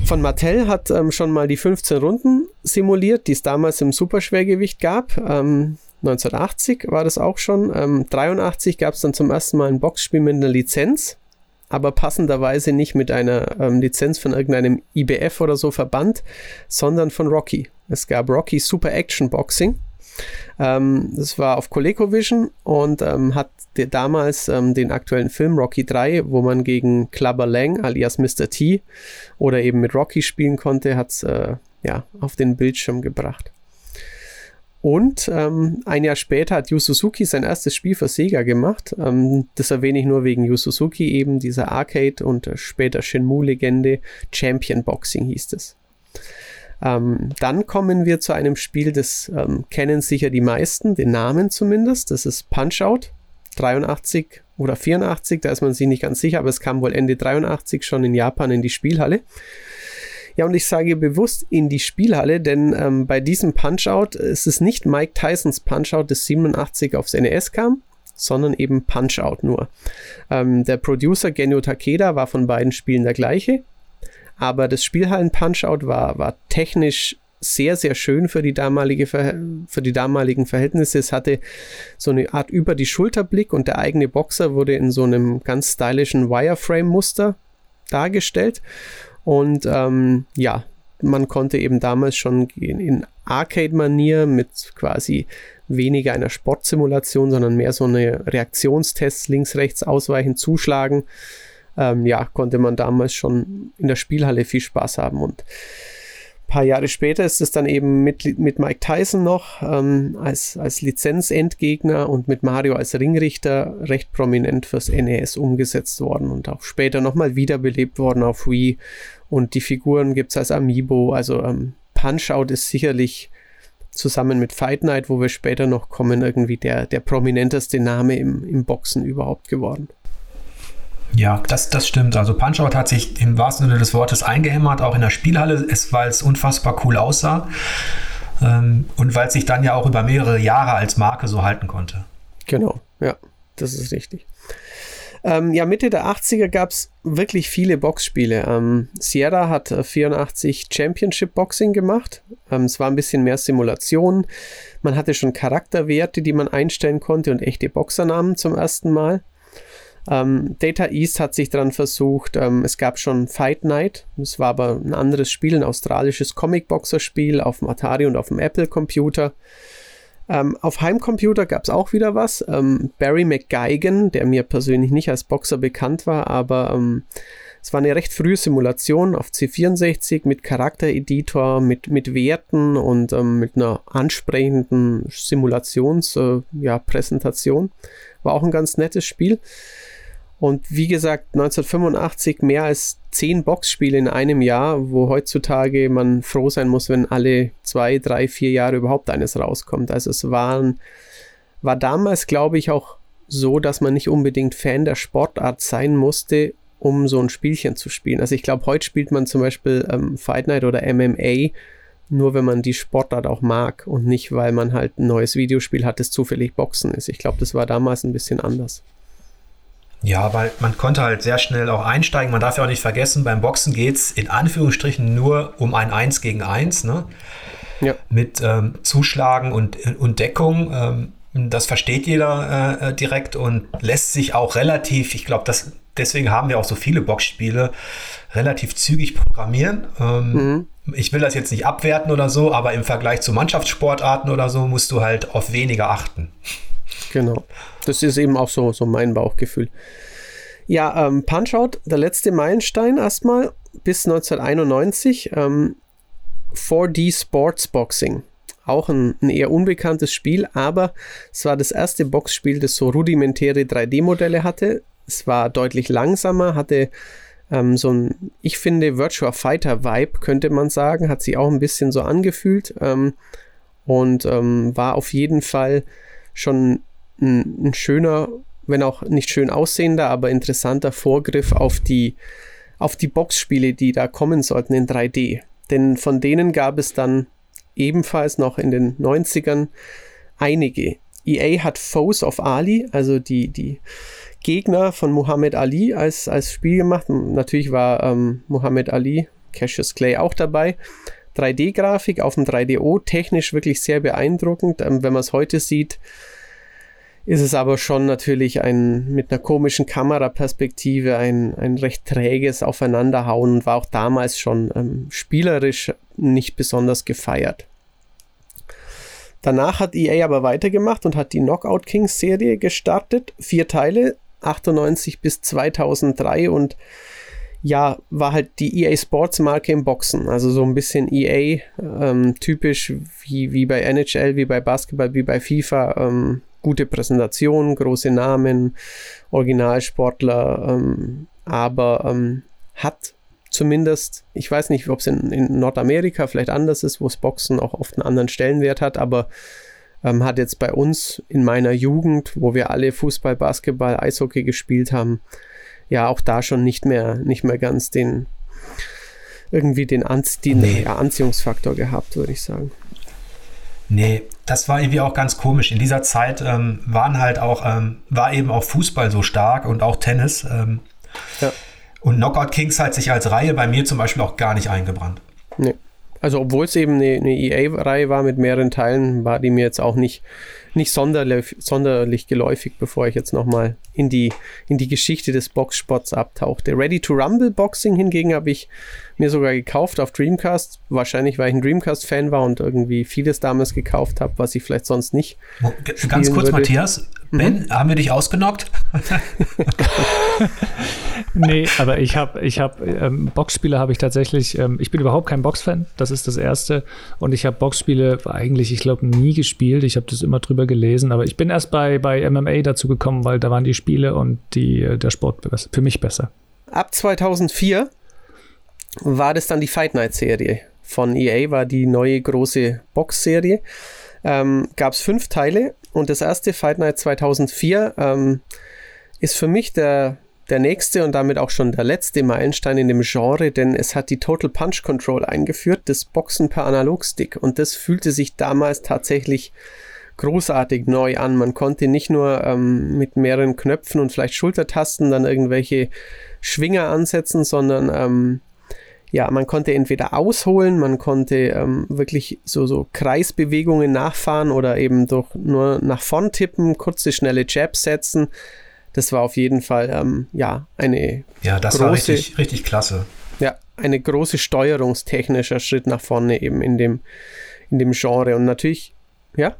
von Mattel hat ähm, schon mal die 15 Runden simuliert, die es damals im Superschwergewicht gab. Ähm, 1980 war das auch schon. Ähm, 83 gab es dann zum ersten Mal ein Boxspiel mit einer Lizenz. Aber passenderweise nicht mit einer ähm, Lizenz von irgendeinem IBF oder so verbannt, sondern von Rocky. Es gab Rocky Super Action Boxing. Ähm, das war auf ColecoVision und ähm, hat damals ähm, den aktuellen Film Rocky 3, wo man gegen Clubber Lang alias Mr. T oder eben mit Rocky spielen konnte, hat es äh, ja, auf den Bildschirm gebracht. Und ähm, ein Jahr später hat Yu Suzuki sein erstes Spiel für Sega gemacht. Ähm, das erwähne ich nur wegen Yu Suzuki, eben dieser Arcade und äh, später Shenmue-Legende Champion Boxing hieß es. Ähm, dann kommen wir zu einem Spiel, das ähm, kennen sicher die meisten, den Namen zumindest. Das ist Punch Out 83 oder 84, da ist man sich nicht ganz sicher, aber es kam wohl Ende 83 schon in Japan in die Spielhalle. Ja, und ich sage bewusst in die Spielhalle, denn ähm, bei diesem Punch-Out ist es nicht Mike Tysons Punch-Out, das 87 aufs NES kam, sondern eben Punch-Out nur. Ähm, der Producer Genyo Takeda war von beiden Spielen der gleiche, aber das Spielhallen Punch-Out war, war technisch sehr, sehr schön für die, damalige für die damaligen Verhältnisse. Es hatte so eine Art über die Schulterblick und der eigene Boxer wurde in so einem ganz stylischen Wireframe-Muster dargestellt. Und ähm, ja, man konnte eben damals schon in Arcade-Manier mit quasi weniger einer Sportsimulation, sondern mehr so eine Reaktionstests links, rechts ausweichen, zuschlagen. Ähm, ja, konnte man damals schon in der Spielhalle viel Spaß haben. Und ein paar Jahre später ist es dann eben mit, mit Mike Tyson noch ähm, als, als Lizenzendgegner und mit Mario als Ringrichter recht prominent fürs NES umgesetzt worden und auch später nochmal wiederbelebt worden auf Wii und die Figuren gibt es als Amiibo. Also ähm, Punch-Out ist sicherlich zusammen mit Fight Night, wo wir später noch kommen, irgendwie der, der prominenteste Name im, im Boxen überhaupt geworden. Ja, das, das stimmt. Also Punch-Out hat sich im wahrsten Sinne des Wortes eingehämmert, auch in der Spielhalle, weil es unfassbar cool aussah. Ähm, und weil es sich dann ja auch über mehrere Jahre als Marke so halten konnte. Genau, ja, das ist richtig. Ähm, ja, Mitte der 80er gab es wirklich viele Boxspiele. Ähm, Sierra hat 84 äh, Championship Boxing gemacht. Ähm, es war ein bisschen mehr Simulation. Man hatte schon Charakterwerte, die man einstellen konnte und echte Boxernamen zum ersten Mal. Ähm, Data East hat sich daran versucht. Ähm, es gab schon Fight Night. Es war aber ein anderes Spiel, ein australisches Comic-Boxer-Spiel auf dem Atari und auf dem Apple-Computer. Ähm, auf Heimcomputer gab es auch wieder was. Ähm, Barry McGuigan, der mir persönlich nicht als Boxer bekannt war, aber ähm, es war eine recht frühe Simulation auf C64 mit Charaktereditor, mit, mit Werten und ähm, mit einer ansprechenden Simulationspräsentation. Äh, ja, war auch ein ganz nettes Spiel. Und wie gesagt, 1985 mehr als zehn Boxspiele in einem Jahr, wo heutzutage man froh sein muss, wenn alle zwei, drei, vier Jahre überhaupt eines rauskommt. Also es waren, war damals, glaube ich, auch so, dass man nicht unbedingt Fan der Sportart sein musste, um so ein Spielchen zu spielen. Also ich glaube, heute spielt man zum Beispiel ähm, Fight Night oder MMA nur, wenn man die Sportart auch mag und nicht, weil man halt ein neues Videospiel hat, das zufällig Boxen ist. Ich glaube, das war damals ein bisschen anders. Ja, weil man konnte halt sehr schnell auch einsteigen. Man darf ja auch nicht vergessen, beim Boxen geht es in Anführungsstrichen nur um ein 1 gegen 1, ne? Ja. Mit ähm, Zuschlagen und, und Deckung. Ähm, das versteht jeder äh, direkt und lässt sich auch relativ, ich glaube, deswegen haben wir auch so viele Boxspiele, relativ zügig programmieren. Ähm, mhm. Ich will das jetzt nicht abwerten oder so, aber im Vergleich zu Mannschaftssportarten oder so musst du halt auf weniger achten. Genau. Das ist eben auch so, so mein Bauchgefühl. Ja, ähm, Punch-Out, der letzte Meilenstein erstmal bis 1991. Ähm, 4D Sports Boxing. Auch ein, ein, eher unbekanntes Spiel, aber es war das erste Boxspiel, das so rudimentäre 3D-Modelle hatte. Es war deutlich langsamer, hatte ähm, so ein, ich finde, Virtua Fighter Vibe, könnte man sagen, hat sich auch ein bisschen so angefühlt ähm, und ähm, war auf jeden Fall schon ein, ein schöner, wenn auch nicht schön aussehender, aber interessanter Vorgriff auf die, auf die Boxspiele, die da kommen sollten in 3D. Denn von denen gab es dann ebenfalls noch in den 90ern einige. EA hat Foes of Ali, also die, die Gegner von Muhammad Ali als, als Spiel gemacht. Natürlich war ähm, Muhammad Ali, Cassius Clay auch dabei. 3D-Grafik auf dem 3DO, technisch wirklich sehr beeindruckend. Ähm, wenn man es heute sieht, ist es aber schon natürlich ein mit einer komischen Kameraperspektive ein, ein recht träges Aufeinanderhauen und war auch damals schon ähm, spielerisch nicht besonders gefeiert. Danach hat EA aber weitergemacht und hat die Knockout Kings Serie gestartet. Vier Teile, 98 bis 2003 und ja, war halt die EA Sports Marke im Boxen. Also so ein bisschen EA, ähm, typisch wie, wie bei NHL, wie bei Basketball, wie bei FIFA. Ähm, gute Präsentation, große Namen, Originalsportler, ähm, aber ähm, hat zumindest, ich weiß nicht, ob es in, in, Nordamerika vielleicht anders ist, wo es Boxen auch oft einen anderen Stellenwert hat, aber ähm, hat jetzt bei uns in meiner Jugend, wo wir alle Fußball, Basketball, Eishockey gespielt haben, ja auch da schon nicht mehr, nicht mehr ganz den irgendwie den, Anzie den nee. Anziehungsfaktor gehabt, würde ich sagen. Nee, das war irgendwie auch ganz komisch. In dieser Zeit ähm, waren halt auch, ähm, war eben auch Fußball so stark und auch Tennis. Ähm, ja. Und Knockout Kings hat sich als Reihe bei mir zum Beispiel auch gar nicht eingebrannt. Nee. Also obwohl es eben eine, eine EA-Reihe war mit mehreren Teilen, war die mir jetzt auch nicht, nicht sonderlich, sonderlich geläufig, bevor ich jetzt nochmal in die, in die Geschichte des Boxsports abtauchte. Ready to Rumble Boxing hingegen habe ich mir sogar gekauft auf Dreamcast. Wahrscheinlich, weil ich ein Dreamcast-Fan war und irgendwie vieles damals gekauft habe, was ich vielleicht sonst nicht. Ganz kurz, würde. Matthias. Ben, mhm. haben wir dich ausgenockt? nee, aber ich habe, ich habe, ähm, Boxspiele habe ich tatsächlich, ähm, ich bin überhaupt kein Boxfan, das ist das Erste. Und ich habe Boxspiele eigentlich, ich glaube, nie gespielt. Ich habe das immer drüber gelesen, aber ich bin erst bei, bei MMA dazu gekommen, weil da waren die Spiele und die, äh, der Sport für mich besser. Ab 2004 war das dann die Fight Night Serie von EA, war die neue große Box-Serie. Ähm, Gab es fünf Teile und das erste Fight Night 2004 ähm, ist für mich der, der nächste und damit auch schon der letzte Meilenstein in dem Genre, denn es hat die Total Punch Control eingeführt, das Boxen per Analogstick und das fühlte sich damals tatsächlich großartig neu an. Man konnte nicht nur ähm, mit mehreren Knöpfen und vielleicht Schultertasten dann irgendwelche Schwinger ansetzen, sondern ähm, ja, man konnte entweder ausholen, man konnte ähm, wirklich so, so Kreisbewegungen nachfahren oder eben durch nur nach vorn tippen, kurze, schnelle Jabs setzen. Das war auf jeden Fall, ähm, ja, eine Ja, das große, war richtig, richtig klasse. Ja, eine große steuerungstechnischer Schritt nach vorne eben in dem, in dem Genre. Und natürlich, ja,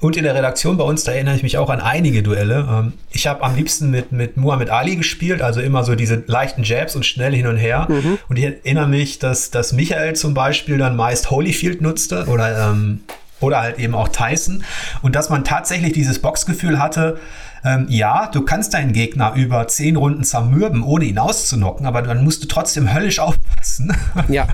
und in der Redaktion bei uns, da erinnere ich mich auch an einige Duelle. Ähm, ich habe am liebsten mit, mit Muhammad Ali gespielt, also immer so diese leichten Jabs und schnell hin und her. Mhm. Und ich erinnere mich, dass, dass Michael zum Beispiel dann meist Holyfield nutzte oder, ähm, oder halt eben auch Tyson. Und dass man tatsächlich dieses Boxgefühl hatte, ähm, ja, du kannst deinen Gegner über zehn Runden zermürben, ohne ihn auszunocken, aber dann musst du trotzdem höllisch aufpassen. Ja.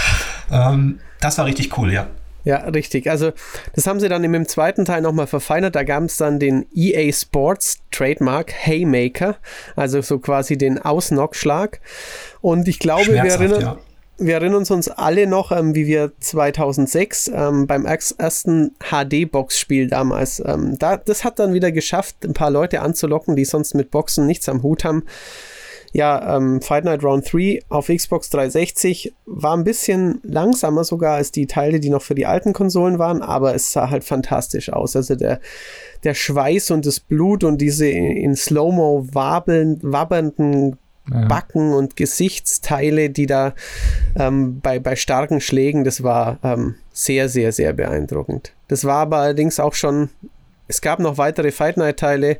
ähm, das war richtig cool, ja. Ja, richtig. Also das haben sie dann im zweiten Teil nochmal verfeinert. Da gab es dann den EA Sports Trademark Haymaker, also so quasi den Ausnockschlag. Und ich glaube, wir erinnern, ja. wir erinnern uns alle noch, ähm, wie wir 2006 ähm, beim ersten HD-Box-Spiel damals, ähm, da, das hat dann wieder geschafft, ein paar Leute anzulocken, die sonst mit Boxen nichts am Hut haben ja, ähm, Fight Night Round 3 auf Xbox 360 war ein bisschen langsamer sogar als die Teile, die noch für die alten Konsolen waren, aber es sah halt fantastisch aus. Also der, der Schweiß und das Blut und diese in Slow-Mo wabbernden ja. Backen und Gesichtsteile, die da ähm, bei, bei starken Schlägen, das war ähm, sehr, sehr, sehr beeindruckend. Das war aber allerdings auch schon, es gab noch weitere Fight Night-Teile,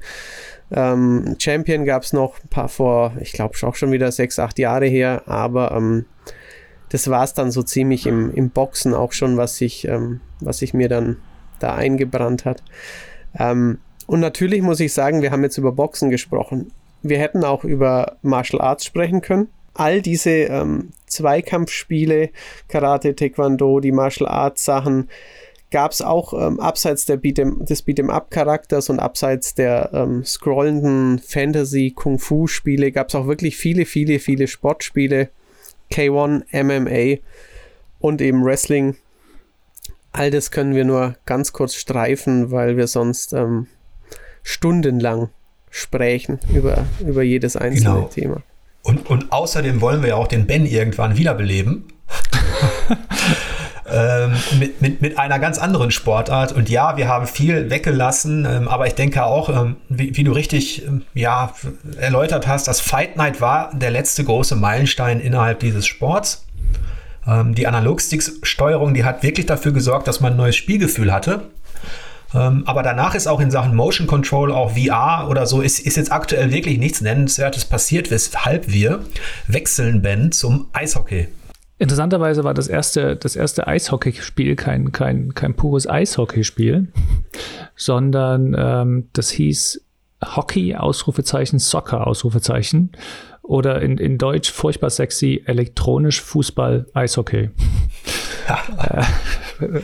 ähm, Champion gab es noch ein paar vor, ich glaube auch schon wieder sechs, acht Jahre her, aber ähm, das war es dann so ziemlich im, im Boxen auch schon, was sich, ähm, was sich mir dann da eingebrannt hat. Ähm, und natürlich muss ich sagen, wir haben jetzt über Boxen gesprochen. Wir hätten auch über Martial Arts sprechen können. All diese ähm, Zweikampfspiele, Karate, Taekwondo, die Martial Arts Sachen, gab es auch ähm, abseits der Beat'em, des Beat'em-up-Charakters und abseits der ähm, scrollenden Fantasy-Kung-Fu-Spiele gab es auch wirklich viele, viele, viele Sportspiele, K1, MMA und eben Wrestling. All das können wir nur ganz kurz streifen, weil wir sonst ähm, stundenlang sprechen über, über jedes einzelne genau. Thema. Und, und außerdem wollen wir ja auch den Ben irgendwann wiederbeleben. ähm, mit, mit, mit einer ganz anderen Sportart. Und ja, wir haben viel weggelassen, ähm, aber ich denke auch, ähm, wie, wie, du richtig ähm, ja, erläutert hast, das Fight Night war der letzte große Meilenstein innerhalb dieses Sports. Ähm, die Analogstick-Steuerung, die hat wirklich dafür gesorgt, dass man ein neues Spielgefühl hatte. Ähm, aber danach ist auch in Sachen Motion Control, auch VR oder so, ist, ist jetzt aktuell wirklich nichts Nennenswertes passiert, weshalb wir wechseln, Ben, zum Eishockey. Interessanterweise war das erste, das erste Eishockeyspiel kein, kein, kein pures Eishockeyspiel, sondern ähm, das hieß Hockey, Ausrufezeichen, Soccer, Ausrufezeichen. Oder in, in Deutsch furchtbar sexy, elektronisch Fußball, Eishockey. äh,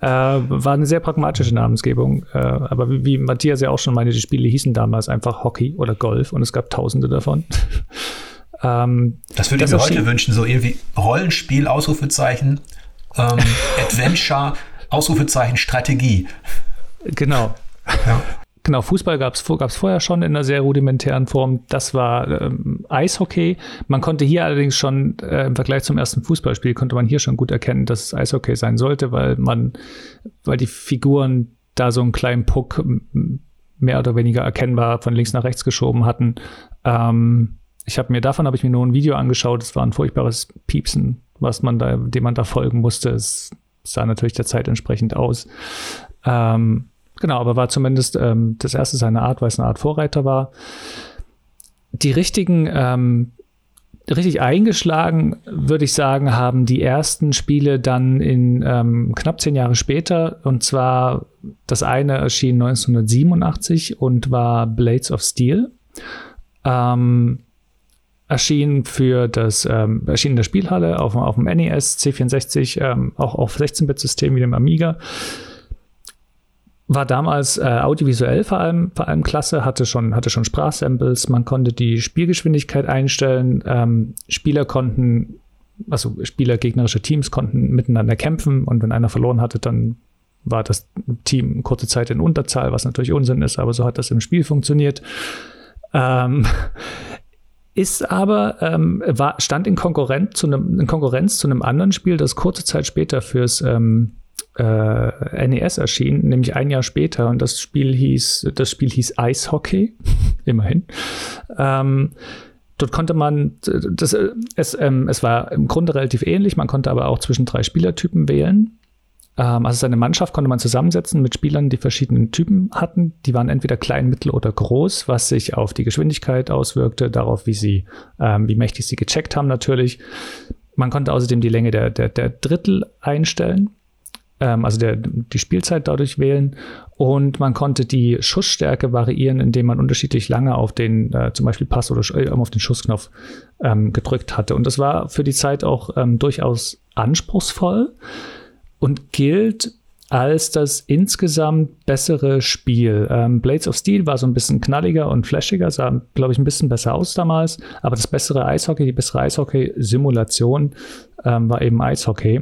äh, war eine sehr pragmatische Namensgebung. Äh, aber wie, wie, Matthias ja auch schon meinte, die Spiele hießen damals einfach Hockey oder Golf und es gab tausende davon. Ähm, das würde ich mir heute wünschen, so irgendwie Rollenspiel, Ausrufezeichen, ähm, Adventure, Ausrufezeichen, Strategie. Genau. Ja. Genau, Fußball gab es vorher schon in einer sehr rudimentären Form. Das war ähm, Eishockey. Man konnte hier allerdings schon äh, im Vergleich zum ersten Fußballspiel konnte man hier schon gut erkennen, dass es Eishockey sein sollte, weil man, weil die Figuren da so einen kleinen Puck mehr oder weniger erkennbar von links nach rechts geschoben hatten. Ähm, ich habe mir davon habe ich mir nur ein Video angeschaut. Es war ein furchtbares Piepsen, was man da, dem man da folgen musste. Es sah natürlich der Zeit entsprechend aus. Ähm, genau, aber war zumindest ähm, das erste seiner Art, weil es eine Art Vorreiter war. Die richtigen, ähm, richtig eingeschlagen, würde ich sagen, haben die ersten Spiele dann in ähm, knapp zehn Jahre später. Und zwar das eine erschien 1987 und war Blades of Steel. Ähm, erschien für das, ähm, erschien in der Spielhalle auf, auf dem NES, C64, ähm, auch auf 16-Bit-System wie dem Amiga. War damals äh, audiovisuell vor allem, vor allem klasse, hatte schon, hatte schon Sprachsamples, man konnte die Spielgeschwindigkeit einstellen, ähm, Spieler konnten, also Spieler gegnerische Teams konnten miteinander kämpfen und wenn einer verloren hatte, dann war das Team kurze Zeit in Unterzahl, was natürlich Unsinn ist, aber so hat das im Spiel funktioniert. Ähm, ist aber, ähm, war, stand in, Konkurrenz zu einem, in Konkurrenz zu einem anderen Spiel, das kurze Zeit später fürs ähm, äh, NES erschien, nämlich ein Jahr später. Und das Spiel hieß, das Spiel hieß Eishockey, immerhin. Ähm, dort konnte man, das, es, ähm, es war im Grunde relativ ähnlich, man konnte aber auch zwischen drei Spielertypen wählen. Ähm, also seine Mannschaft konnte man zusammensetzen mit Spielern, die verschiedene Typen hatten. Die waren entweder klein, mittel oder groß, was sich auf die Geschwindigkeit auswirkte, darauf, wie sie, ähm, wie mächtig sie gecheckt haben natürlich. Man konnte außerdem die Länge der, der, der Drittel einstellen, ähm, also der, die Spielzeit dadurch wählen. Und man konnte die Schussstärke variieren, indem man unterschiedlich lange auf den äh, zum Beispiel Pass oder äh, auf den Schussknopf ähm, gedrückt hatte. Und das war für die Zeit auch ähm, durchaus anspruchsvoll und gilt als das insgesamt bessere Spiel. Ähm, Blades of Steel war so ein bisschen knalliger und flashiger, sah, glaube ich, ein bisschen besser aus damals, aber das bessere Eishockey, die bessere Eishockey-Simulation ähm, war eben Eishockey.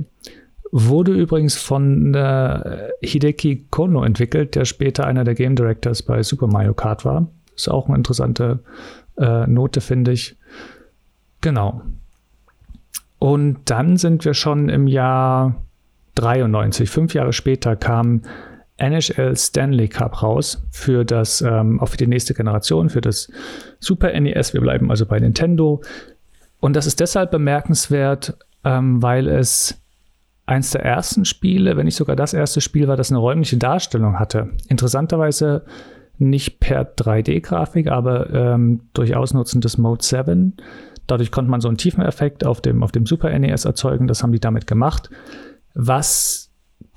Wurde übrigens von äh, Hideki Kono entwickelt, der später einer der Game Directors bei Super Mario Kart war. Ist auch eine interessante äh, Note, finde ich. Genau. Und dann sind wir schon im Jahr 93, fünf Jahre später, kam NHL Stanley Cup raus für das, ähm, auch für die nächste Generation, für das Super NES. Wir bleiben also bei Nintendo. Und das ist deshalb bemerkenswert, ähm, weil es eins der ersten Spiele, wenn nicht sogar das erste Spiel war, das eine räumliche Darstellung hatte. Interessanterweise nicht per 3D-Grafik, aber ähm, durch Ausnutzen des Mode 7. Dadurch konnte man so einen Tiefeneffekt auf dem, auf dem Super NES erzeugen. Das haben die damit gemacht was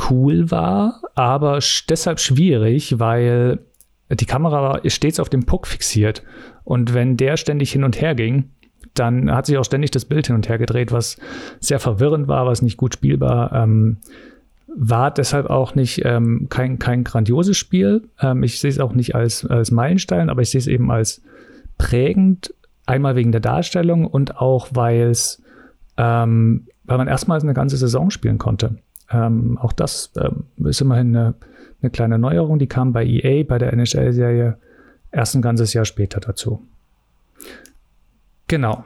cool war, aber deshalb schwierig, weil die Kamera ist stets auf dem Puck fixiert. Und wenn der ständig hin und her ging, dann hat sich auch ständig das Bild hin und her gedreht, was sehr verwirrend war, was nicht gut spielbar ähm, war. Deshalb auch nicht ähm, kein, kein grandioses Spiel. Ähm, ich sehe es auch nicht als, als Meilenstein, aber ich sehe es eben als prägend. Einmal wegen der Darstellung und auch, weil es ähm, weil man erstmals eine ganze Saison spielen konnte. Ähm, auch das ähm, ist immerhin eine, eine, kleine Neuerung, die kam bei EA, bei der NHL-Serie, erst ein ganzes Jahr später dazu. Genau.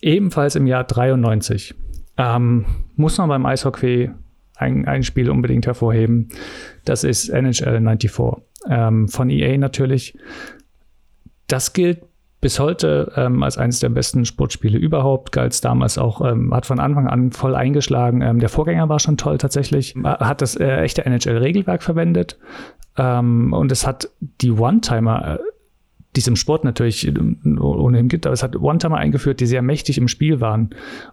Ebenfalls im Jahr 93 ähm, muss man beim Eishockey ein, ein Spiel unbedingt hervorheben. Das ist NHL 94 ähm, von EA natürlich. Das gilt bis heute ähm, als eines der besten Sportspiele überhaupt. Galt es damals auch, ähm, hat von Anfang an voll eingeschlagen. Ähm, der Vorgänger war schon toll tatsächlich. Hat das äh, echte NHL-Regelwerk verwendet. Ähm, und es hat die One-Timer. Äh, die es im Sport natürlich ohnehin gibt, aber es hat One-Timer eingeführt, die sehr mächtig im Spiel waren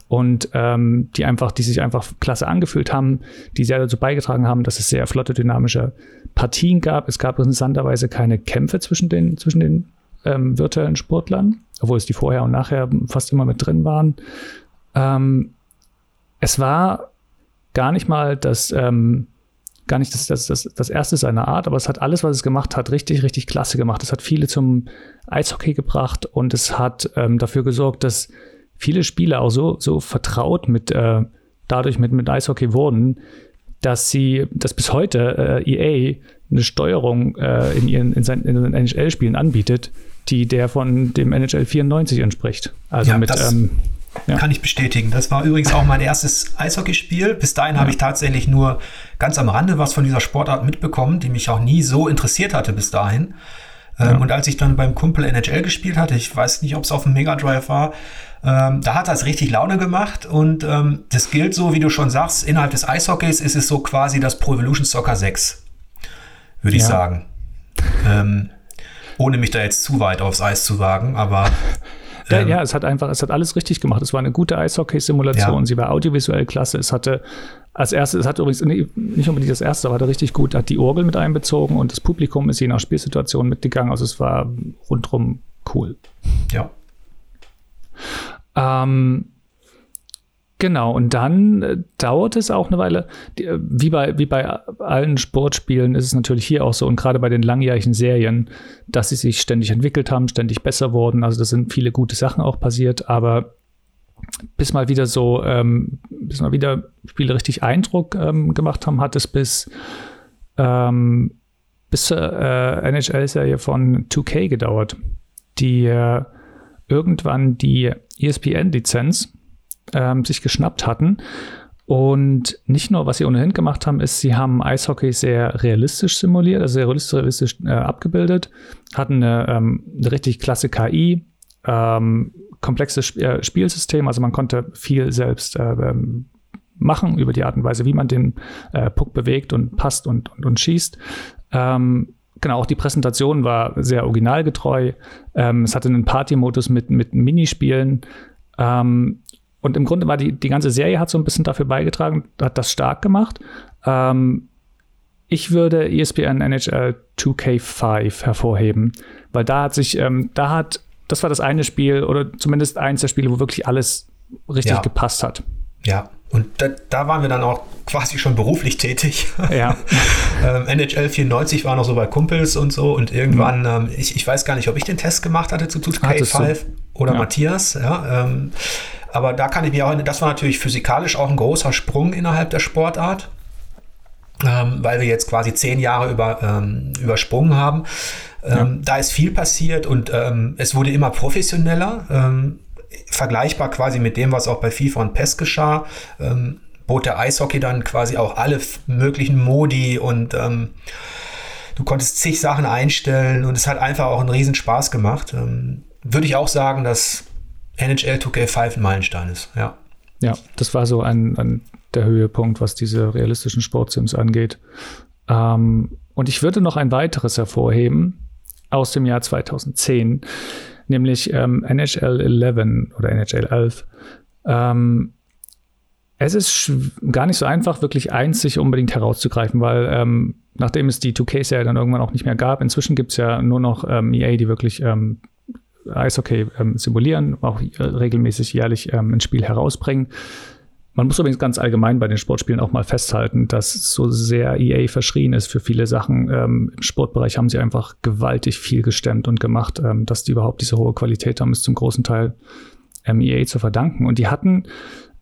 und ähm, die einfach, die sich einfach klasse angefühlt haben, die sehr dazu beigetragen haben, dass es sehr flotte, dynamische Partien gab. Es gab interessanterweise keine Kämpfe zwischen den, zwischen den ähm, virtuellen Sportlern, obwohl es die vorher und nachher fast immer mit drin waren. Ähm, es war gar nicht mal das, ähm, gar nicht das, das, das, das erste seiner Art, aber es hat alles, was es gemacht hat, richtig, richtig klasse gemacht. Es hat viele zum Eishockey gebracht und es hat ähm, dafür gesorgt, dass viele Spieler auch so, so vertraut mit, äh, dadurch mit, mit Eishockey wurden, dass sie, dass bis heute äh, EA eine Steuerung äh, in ihren in, seinen, in NHL-Spielen anbietet, die der von dem NHL 94 entspricht. Also ja, mit ähm, ja. Kann ich bestätigen. Das war übrigens auch mein erstes Eishockeyspiel. Bis dahin ja. habe ich tatsächlich nur ganz am Rande was von dieser Sportart mitbekommen, die mich auch nie so interessiert hatte bis dahin. Ähm, ja. Und als ich dann beim Kumpel NHL gespielt hatte, ich weiß nicht, ob es auf dem Mega Drive war, ähm, da hat das richtig Laune gemacht. Und ähm, das gilt so, wie du schon sagst, innerhalb des Eishockeys ist es so quasi das Pro Evolution Soccer 6, würde ich sagen. Ähm, ohne mich da jetzt zu weit aufs Eis zu wagen, aber. Ja, ähm, ja, es hat einfach, es hat alles richtig gemacht. Es war eine gute Eishockey-Simulation, ja. sie war audiovisuell klasse. Es hatte als erstes, es hat übrigens nicht unbedingt das erste, aber hatte richtig gut, hat die Orgel mit einbezogen und das Publikum ist je nach Spielsituation mitgegangen. Also es war rundrum cool. Ja. Ähm, Genau, und dann äh, dauert es auch eine Weile. Die, äh, wie, bei, wie bei allen Sportspielen ist es natürlich hier auch so und gerade bei den langjährigen Serien, dass sie sich ständig entwickelt haben, ständig besser wurden. Also da sind viele gute Sachen auch passiert, aber bis mal wieder so, ähm, bis mal wieder Spiele richtig Eindruck ähm, gemacht haben, hat es bis, ähm, bis zur äh, NHL-Serie von 2K gedauert, die äh, irgendwann die ESPN-Lizenz ähm, sich geschnappt hatten. Und nicht nur, was sie ohnehin gemacht haben, ist, sie haben Eishockey sehr realistisch simuliert, also sehr realistisch, äh, abgebildet, hatten eine, ähm, eine, richtig klasse KI, ähm, komplexes Sp äh, Spielsystem, also man konnte viel selbst äh, ähm, machen über die Art und Weise, wie man den äh, Puck bewegt und passt und, und, und schießt. Ähm, genau, auch die Präsentation war sehr originalgetreu. Ähm, es hatte einen Party-Modus mit, mit Minispielen. Ähm, und im Grunde war die, die ganze Serie hat so ein bisschen dafür beigetragen, hat das stark gemacht. Ähm, ich würde ESPN NHL 2K5 hervorheben, weil da hat sich, ähm, da hat, das war das eine Spiel oder zumindest eins der Spiele, wo wirklich alles richtig ja. gepasst hat. Ja, und da, da, waren wir dann auch quasi schon beruflich tätig. Ja. ähm, NHL 94 war noch so bei Kumpels und so und irgendwann, mhm. ähm, ich, ich weiß gar nicht, ob ich den Test gemacht hatte zu 2K5 oder ja. Matthias, ja. Ähm, aber da kann ich mir auch, das war natürlich physikalisch auch ein großer Sprung innerhalb der Sportart, ähm, weil wir jetzt quasi zehn Jahre über, ähm, übersprungen haben. Ähm, ja. Da ist viel passiert und ähm, es wurde immer professioneller, ähm, vergleichbar quasi mit dem, was auch bei FIFA und PES geschah. Ähm, bot der Eishockey dann quasi auch alle möglichen Modi und du konntest zig Sachen einstellen und es hat einfach auch einen riesen Spaß gemacht. würde ich auch sagen, dass NHL 2K5 ein Meilenstein ist, ja. Ja, das war so ein, ein der Höhepunkt, was diese realistischen Sportsims angeht. Ähm, und ich würde noch ein weiteres hervorheben aus dem Jahr 2010, nämlich ähm, NHL 11 oder NHL 11. Ähm, es ist gar nicht so einfach, wirklich eins sich unbedingt herauszugreifen, weil ähm, nachdem es die 2K-Serie dann irgendwann auch nicht mehr gab, inzwischen gibt es ja nur noch ähm, EA, die wirklich ähm, Eishockey ähm, simulieren, auch regelmäßig jährlich ähm, ein Spiel herausbringen. Man muss übrigens ganz allgemein bei den Sportspielen auch mal festhalten, dass so sehr EA verschrien ist für viele Sachen. Ähm, Im Sportbereich haben sie einfach gewaltig viel gestemmt und gemacht, ähm, dass die überhaupt diese hohe Qualität haben, ist zum großen Teil ähm, EA zu verdanken. Und die hatten,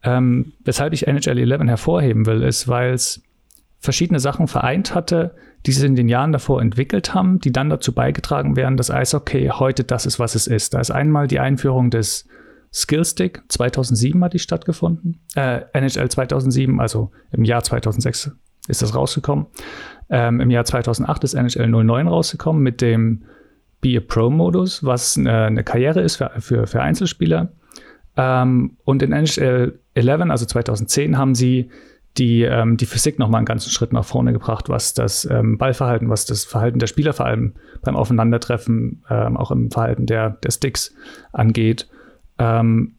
ähm, weshalb ich NHL 11 hervorheben will, ist, weil es verschiedene Sachen vereint hatte, die sie in den Jahren davor entwickelt haben, die dann dazu beigetragen werden, dass Eishockey heute das ist, was es ist. Da ist einmal die Einführung des Skillstick 2007 hat die stattgefunden. Äh, NHL 2007, also im Jahr 2006 ist das rausgekommen. Ähm, Im Jahr 2008 ist NHL 09 rausgekommen mit dem Be a Pro-Modus, was eine, eine, Karriere ist für, für, für Einzelspieler. Ähm, und in NHL 11, also 2010, haben sie die, ähm, die Physik noch mal einen ganzen Schritt nach vorne gebracht, was das ähm, Ballverhalten, was das Verhalten der Spieler vor allem beim Aufeinandertreffen, ähm, auch im Verhalten der, der Sticks angeht. Ähm,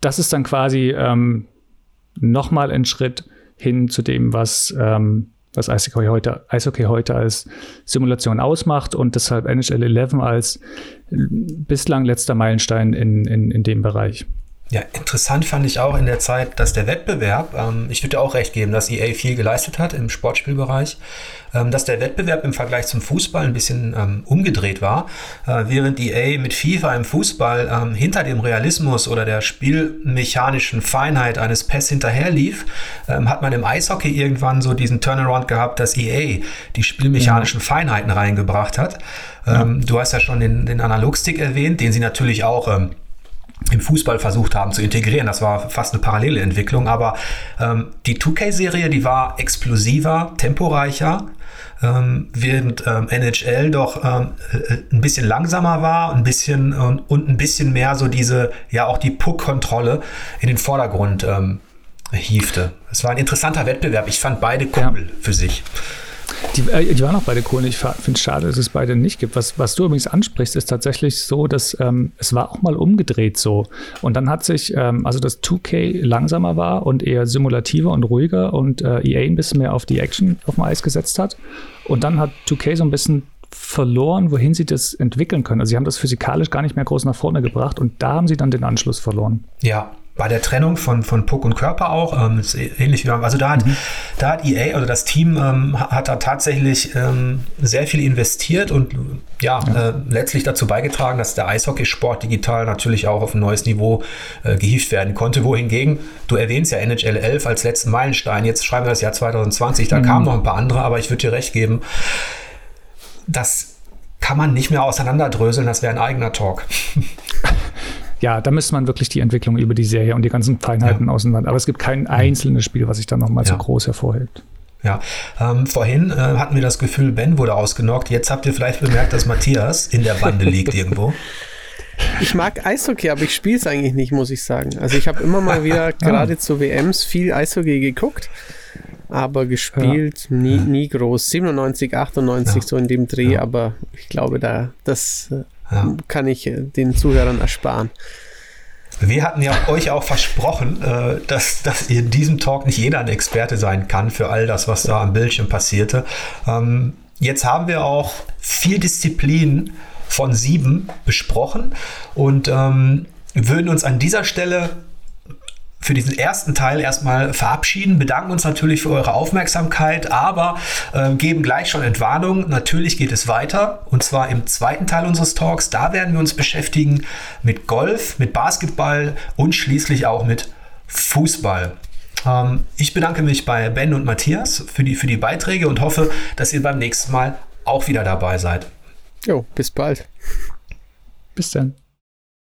das ist dann quasi ähm, noch mal ein Schritt hin zu dem, was, ähm, was Eishockey heute, Eishockey heute als Simulation ausmacht und deshalb NHL 11 als bislang letzter Meilenstein in, in, in dem Bereich. Ja, interessant fand ich auch in der Zeit, dass der Wettbewerb, ähm, ich würde auch recht geben, dass EA viel geleistet hat im Sportspielbereich, ähm, dass der Wettbewerb im Vergleich zum Fußball ein bisschen ähm, umgedreht war. Äh, während EA mit FIFA im Fußball ähm, hinter dem Realismus oder der spielmechanischen Feinheit eines PES hinterherlief, ähm, hat man im Eishockey irgendwann so diesen Turnaround gehabt, dass EA die spielmechanischen ja. Feinheiten reingebracht hat. Ja. Ähm, du hast ja schon den, den Analogstick erwähnt, den sie natürlich auch im Fußball versucht haben zu integrieren. Das war fast eine parallele Entwicklung, aber ähm, die 2K-Serie, die war explosiver, temporeicher, ähm, während ähm, NHL doch ähm, äh, ein bisschen langsamer war, ein bisschen und, und ein bisschen mehr so diese, ja auch die Puck-Kontrolle in den Vordergrund ähm, hiefte. Es war ein interessanter Wettbewerb. Ich fand beide cool ja. für sich. Die, äh, die waren auch beide cool. Ich finde es schade, dass es beide nicht gibt. Was, was du übrigens ansprichst, ist tatsächlich so, dass ähm, es war auch mal umgedreht so. Und dann hat sich, ähm, also das 2K langsamer war und eher simulativer und ruhiger und äh, EA ein bisschen mehr auf die Action auf dem Eis gesetzt hat. Und dann hat 2K so ein bisschen verloren, wohin sie das entwickeln können. Also sie haben das physikalisch gar nicht mehr groß nach vorne gebracht und da haben sie dann den Anschluss verloren. Ja, bei der Trennung von, von Puck und Körper auch, ähm, ist ähnlich wie, also da hat, mhm. da hat EA, also das Team ähm, hat da tatsächlich ähm, sehr viel investiert und ja, ja. Äh, letztlich dazu beigetragen, dass der Eishockeysport digital natürlich auch auf ein neues Niveau äh, gehievt werden konnte, wohingegen, du erwähnst ja NHL 11 als letzten Meilenstein, jetzt schreiben wir das Jahr 2020, da mhm. kamen noch ein paar andere, aber ich würde dir recht geben, das kann man nicht mehr auseinanderdröseln, das wäre ein eigener Talk. ja, da müsste man wirklich die Entwicklung über die Serie und die ganzen Feinheiten ja. auseinander. Aber es gibt kein einzelnes Spiel, was sich da nochmal ja. so groß hervorhebt. Ja, ähm, vorhin äh, hatten wir das Gefühl, Ben wurde ausgenockt. Jetzt habt ihr vielleicht bemerkt, dass Matthias in der Bande liegt irgendwo. Ich mag Eishockey, aber ich spiele es eigentlich nicht, muss ich sagen. Also ich habe immer mal wieder, gerade zu WMs, viel Eishockey geguckt, aber gespielt ja. nie, nie groß. 97, 98 ja. so in dem Dreh, ja. aber ich glaube, da das äh, ja. kann ich äh, den Zuhörern ersparen. Wir hatten ja euch auch versprochen, äh, dass, dass in diesem Talk nicht jeder ein Experte sein kann für all das, was da am Bildschirm passierte. Ähm, jetzt haben wir auch vier Disziplinen von sieben besprochen und ähm, würden uns an dieser Stelle für diesen ersten Teil erstmal verabschieden, bedanken uns natürlich für eure Aufmerksamkeit, aber äh, geben gleich schon Entwarnung. Natürlich geht es weiter und zwar im zweiten Teil unseres Talks. Da werden wir uns beschäftigen mit Golf, mit Basketball und schließlich auch mit Fußball. Ähm, ich bedanke mich bei Ben und Matthias für die, für die Beiträge und hoffe, dass ihr beim nächsten Mal auch wieder dabei seid. Jo, bis bald. Bis dann.